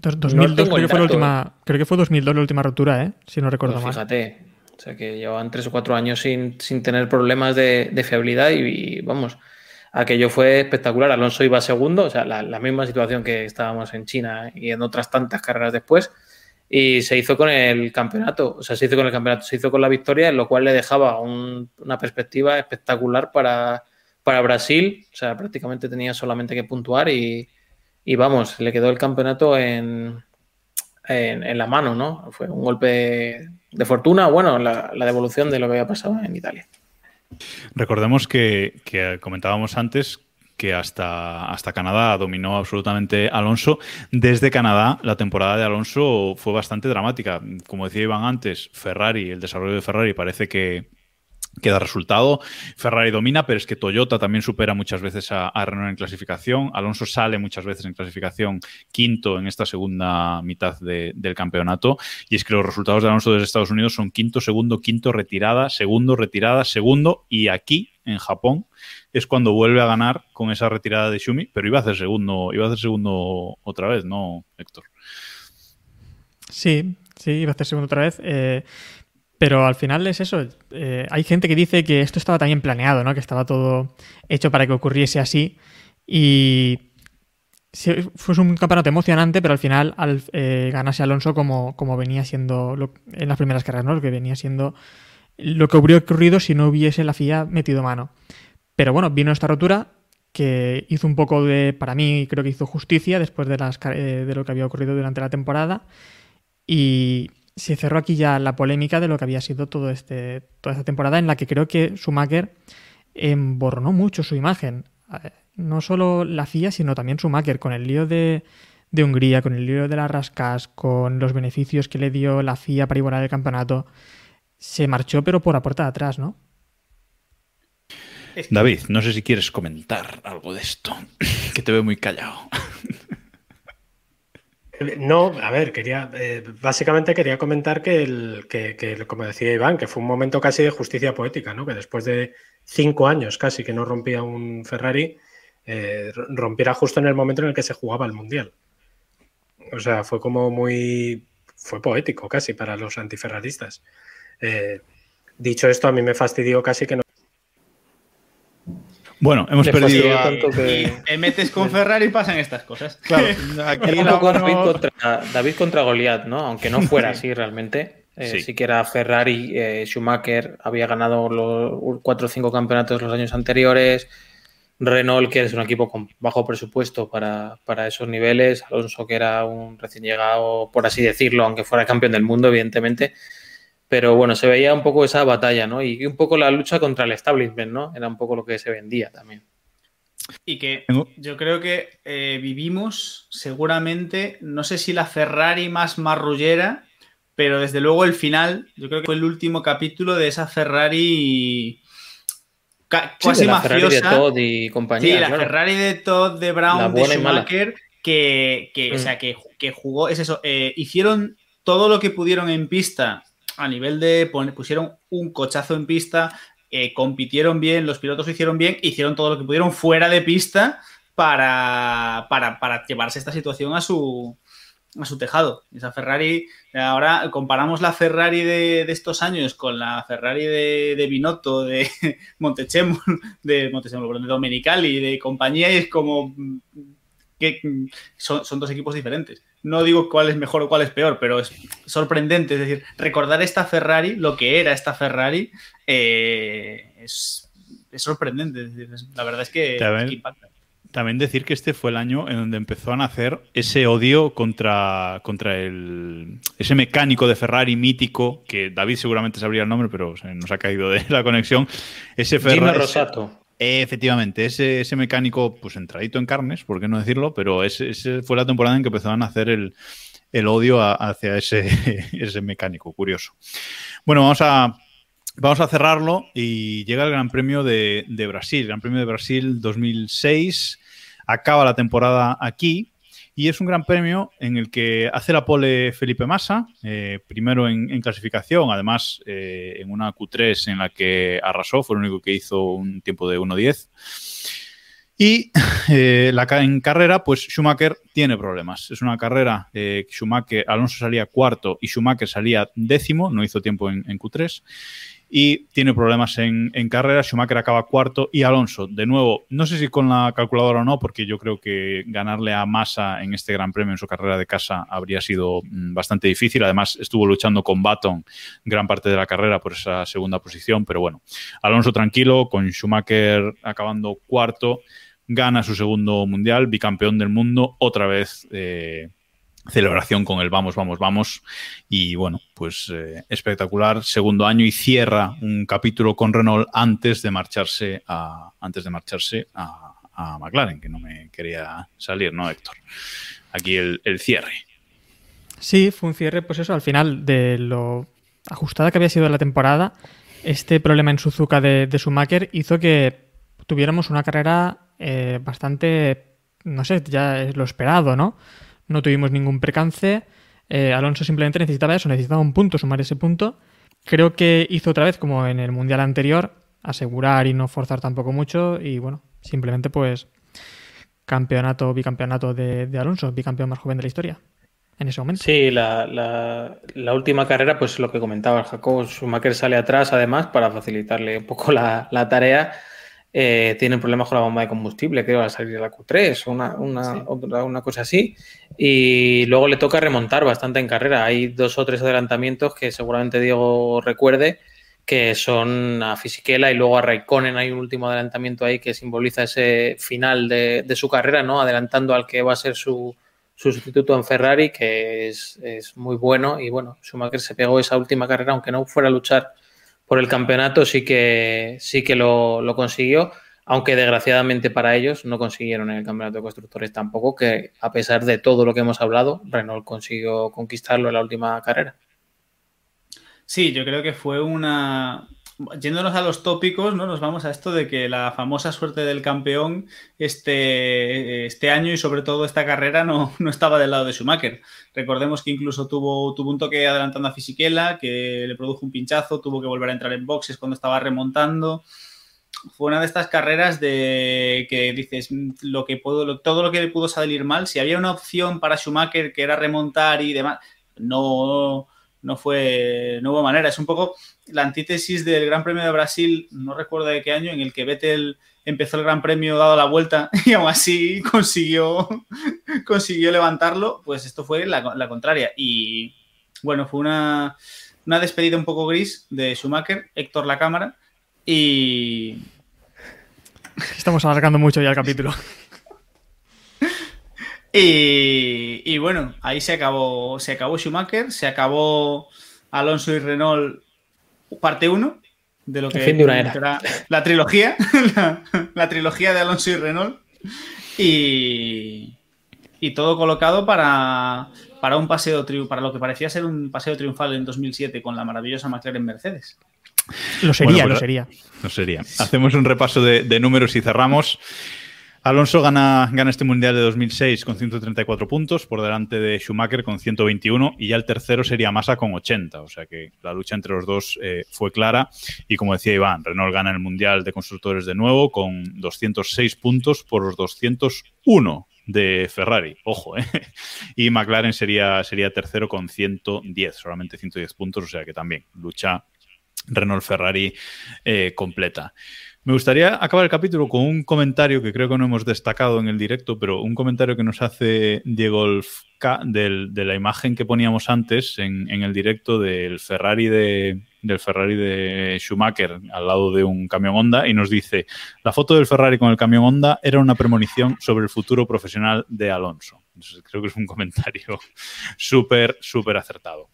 2002 creo, que fue la última, ¿eh? creo que fue 2002 la última ruptura, ¿eh? si no recuerdo pues mal. Fíjate, o sea que llevaban tres o cuatro años sin, tener problemas de, fiabilidad y, vamos, aquello fue espectacular. Alonso iba segundo, o sea, la, misma situación que estábamos en China y en otras tantas carreras después. Y se hizo con el campeonato, o sea, se hizo con el campeonato, se hizo con la victoria, en lo cual le dejaba una perspectiva espectacular para, para Brasil. O sea, prácticamente tenía solamente que puntuar y, y vamos, le quedó el campeonato en, en, la mano, ¿no? Fue un golpe de fortuna, bueno, la, devolución de lo que había pasado en Italia. Recordemos que, comentábamos antes que hasta, hasta Canadá dominó absolutamente Alonso. Desde Canadá, la temporada de Alonso fue bastante dramática. Como decía Iván antes, Ferrari, el desarrollo de Ferrari parece que, queda resultado. Ferrari domina, pero es que Toyota también supera muchas veces a, Renault en clasificación. Alonso sale muchas veces en clasificación quinto en esta segunda mitad del campeonato. Y es que los resultados de Alonso desde Estados Unidos son quinto, segundo, quinto, retirada, segundo, retirada, segundo. Y aquí, en Japón, es cuando vuelve a ganar con esa retirada de Shumi, pero iba a hacer segundo, iba a hacer segundo otra vez, ¿no, Héctor? Sí, sí, iba a hacer segundo otra vez. Eh, pero al final es eso. Eh, hay gente que dice que esto estaba también planeado, ¿no? Que estaba todo hecho para que ocurriese así. Y fue un campeonato emocionante, pero al final al, eh, ganase Alonso como, como venía siendo en las primeras carreras, ¿no? Lo que venía siendo lo que hubiera ocurrido si no hubiese la FIA metido mano. Pero bueno, vino esta rotura que hizo un poco de, para mí, creo que hizo justicia después de, las, eh, de lo que había ocurrido durante la temporada. Y, se cerró aquí ya la polémica de lo que había sido todo este, toda esta temporada en la que creo que Schumacher emborronó mucho su imagen. Eh, no solo la FIA, sino también Schumacher, con el lío de, Hungría, con el lío de las rascas, con los beneficios que le dio la FIA para igualar el campeonato. Se marchó, pero por la puerta de atrás, ¿no? David, no sé si quieres comentar algo de esto, que te veo muy callado. No, a ver, quería, eh, básicamente quería comentar que, el, que, como decía Iván, que fue un momento casi de justicia poética, ¿no? Que después de cinco años casi que no rompía un Ferrari, eh, rompiera justo en el momento en el que se jugaba el Mundial. O sea, fue como muy... fue poético casi para los antiferraristas. Eh, dicho esto, a mí me fastidió casi que no bueno, hemos perdido. te metes con Ferrari y pasan estas cosas. Claro, aquí un poco David, contra, David contra Goliat, ¿no? Aunque no fuera así realmente. Eh, sí. que era Ferrari, eh, Schumacher había ganado los cuatro o cinco campeonatos los años anteriores. Renault, que es un equipo con bajo presupuesto para, para, esos niveles. Alonso, que era un recién llegado, por así decirlo, aunque fuera campeón del mundo, evidentemente. Pero bueno, se veía un poco esa batalla, ¿no? Y un poco la lucha contra el establishment, ¿no? Era un poco lo que se vendía también. Y que yo creo que eh, vivimos seguramente, no sé si la Ferrari más marrullera, pero desde luego el final, yo creo que fue el último capítulo de esa Ferrari casi sí, la Ferrari de Todd y compañía. Sí, la Ferrari de Todd, de Brown, de Schumacher, que, que, o mm. sea, que, que, jugó, es eso, eh, hicieron todo lo que pudieron en pista a nivel de pusieron un cochazo en pista, eh, compitieron bien, los pilotos lo hicieron bien, hicieron todo lo que pudieron fuera de pista para, para, llevarse esta situación a su, a su tejado. Esa Ferrari, ahora comparamos la Ferrari de, estos años con la Ferrari de, de Binotto, de Montechemo, de Montechemo, de Domenicali, de compañía, y es como que son, son dos equipos diferentes no digo cuál es mejor o cuál es peor, pero es sorprendente. Es decir, recordar esta Ferrari, lo que era esta Ferrari, eh, es, sorprendente. la verdad es que, impacta. También decir que este fue el año en donde empezó a nacer ese odio contra, contra el, ese mecánico de Ferrari mítico, que David seguramente sabría el nombre, pero se nos ha caído de la conexión. Ese Ferrari. Rosato. Efectivamente, ese, mecánico, pues entradito en carnes, por qué no decirlo, pero ese, fue la temporada en que empezaban a hacer el, odio hacia ese, ese, mecánico, curioso. Bueno, vamos a, vamos a cerrarlo y llega el Gran Premio de, de Brasil, Gran Premio de Brasil 2006, acaba la temporada aquí y es un gran premio en el que hace la pole Felipe Massa, eh, primero en, clasificación, además eh, en una Q3 en la que arrasó, fue el único que hizo un tiempo de 1.10. Y eh, en carrera, pues Schumacher tiene problemas. Es una carrera que Schumacher, Alonso salía cuarto y Schumacher salía décimo, no hizo tiempo en Q3 y tiene problemas en, carrera. Schumacher acaba cuarto y Alonso, de nuevo, no sé si con la calculadora o no, porque yo creo que ganarle a Massa en este Gran Premio en su carrera de casa habría sido mm, bastante difícil. Además, estuvo luchando con Baton gran parte de la carrera por esa segunda posición, pero bueno, Alonso tranquilo, con Schumacher acabando cuarto, gana su segundo mundial, bicampeón del mundo, otra vez. Eh, celebración con el vamos, vamos, vamos. Y bueno, pues eh, espectacular. Segundo año y cierra un capítulo con Renault antes de marcharse a, antes de marcharse a, McLaren, que no me quería salir, ¿no, Héctor? Aquí el, cierre. Sí, fue un cierre, pues eso, al final de lo ajustada que había sido la temporada, este problema en Suzuka de, de Schumacher hizo que tuviéramos una carrera eh, bastante, no sé, ya es lo esperado, ¿no? No tuvimos ningún precance. Eh, Alonso simplemente necesitaba eso, necesitaba un punto, sumar ese punto. Creo que hizo otra vez como en el Mundial anterior, asegurar y no forzar tampoco mucho y bueno, simplemente pues campeonato, bicampeonato de, Alonso, bicampeón más joven de la historia en ese momento. Sí, la, última carrera, pues lo que comentaba el Jacob, Schumacher sale atrás además para facilitarle un poco la tarea eh, tienen problemas con la bomba de combustible, creo, al salir de la Q3 o una, una, una, cosa así. Y luego le toca remontar bastante en carrera. Hay dos o tres adelantamientos que seguramente Diego recuerde, que son a Fisichella y luego a Raikkonen. Hay un último adelantamiento ahí que simboliza ese final de, su carrera, ¿no? Adelantando al que va a ser su, sustituto en Ferrari, que es, es, muy bueno. Y bueno, Schumacher se pegó esa última carrera, aunque no fuera a luchar por el campeonato sí que, sí que lo, consiguió, aunque desgraciadamente para ellos no consiguieron el campeonato de constructores tampoco, que a pesar de todo lo que hemos hablado, Renault consiguió conquistarlo en la última carrera. Sí, yo creo que fue una, yéndonos a los tópicos, ¿no? Nos vamos a esto de que la famosa suerte del campeón este, este año y sobre todo esta carrera no, no, estaba del lado de Schumacher. Recordemos que incluso tuvo, tuvo un toque adelantando a Fisichella, que le produjo un pinchazo, tuvo que volver a entrar en boxes cuando estaba remontando. fue una de estas carreras de que dices mm, lo que puedo, todo lo que pudo salir mal. Si había una opción para Schumacher que era remontar y demás, no, no fue, no hubo manera. Es un poco la antítesis del Gran Premio de Brasil, no recuerdo de qué año, en el que Vettel empezó el Gran Premio dado la vuelta y aún así consiguió, consiguió levantarlo. Pues esto fue la, la contraria. Y bueno, fue una, una despedida un poco gris de Schumacher, Héctor la cámara y... Estamos alargando mucho ya el capítulo. y, bueno, ahí se acabó, se acabó Schumacher, se acabó Alonso y Renault parte 1 de lo que era la trilogía, la, trilogía de Alonso y Renault. Y, y todo colocado para, para un paseo para lo que parecía ser un paseo triunfal en 2007 con la maravillosa McLaren Mercedes. Lo sería, lo pues, sería. Lo sería. Hacemos un repaso de, números y cerramos. Alonso gana, gana, este Mundial de 2006 con 134 puntos, por delante de Schumacher con 121 y ya el tercero sería Massa con 80. O sea que la lucha entre los dos eh, fue clara. Y como decía Iván, Renault gana el Mundial de Constructores de nuevo con 206 puntos por los 201 de Ferrari, ojo, ¿eh? Y McLaren sería, sería tercero con 110, solamente 110 puntos, o sea que también lucha Renault-Ferrari eh, completa. Me gustaría acabar el capítulo con un comentario que creo que no hemos destacado en el directo, pero un comentario que nos hace Diego K de la imagen que poníamos antes en, el directo del Ferrari de, del Ferrari de Schumacher al lado de un camión Honda y nos dice, la foto del Ferrari con el camión Honda era una premonición sobre el futuro profesional de Alonso. creo que es un comentario súper, súper acertado.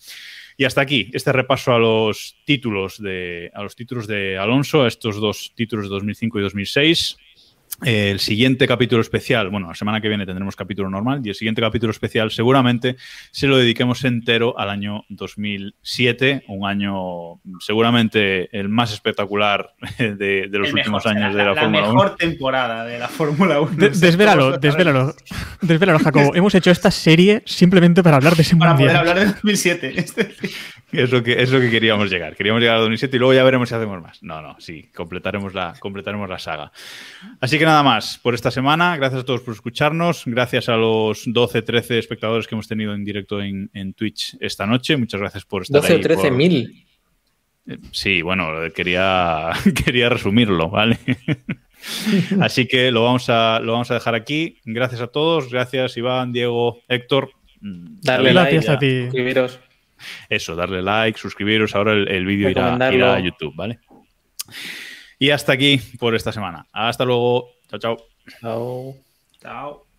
Y hasta aquí este repaso a los títulos de, a los títulos de Alonso, a estos dos títulos de 2005 y 2006 el siguiente capítulo especial, bueno, la semana que viene tendremos capítulo normal y el siguiente capítulo especial seguramente se lo dediquemos entero al año 2007, un año seguramente el más espectacular de, los últimos años de la, Fórmula 1. La mejor temporada de la Fórmula 1. desvélalo, desvélalo, desvélalo, Jacobo. Hemos hecho esta serie simplemente para hablar de ese Para poder hablar de 2007. Es lo, que, es lo que queríamos llegar. Queríamos llegar a 2007 y luego ya veremos si hacemos más. No, no, sí, completaremos la, completaremos la saga. Así que nada más por esta semana. Gracias a todos por escucharnos. Gracias a los 12, 13 espectadores que hemos tenido en directo en, Twitch esta noche. Muchas gracias por estar 12 o 13 mil. Eh, sí, bueno, quería, quería resumirlo, ¿vale? Así que lo vamos, a, lo vamos a dejar aquí. Gracias a todos. Gracias, Iván, Diego, Héctor. Darle like, a ti. Suscribiros. Eso, darle like, suscribiros. Ahora el, vídeo irá, irá, a YouTube, ¿vale? Y hasta aquí por esta semana. Hasta luego. Chao, chao. Chao. Chao.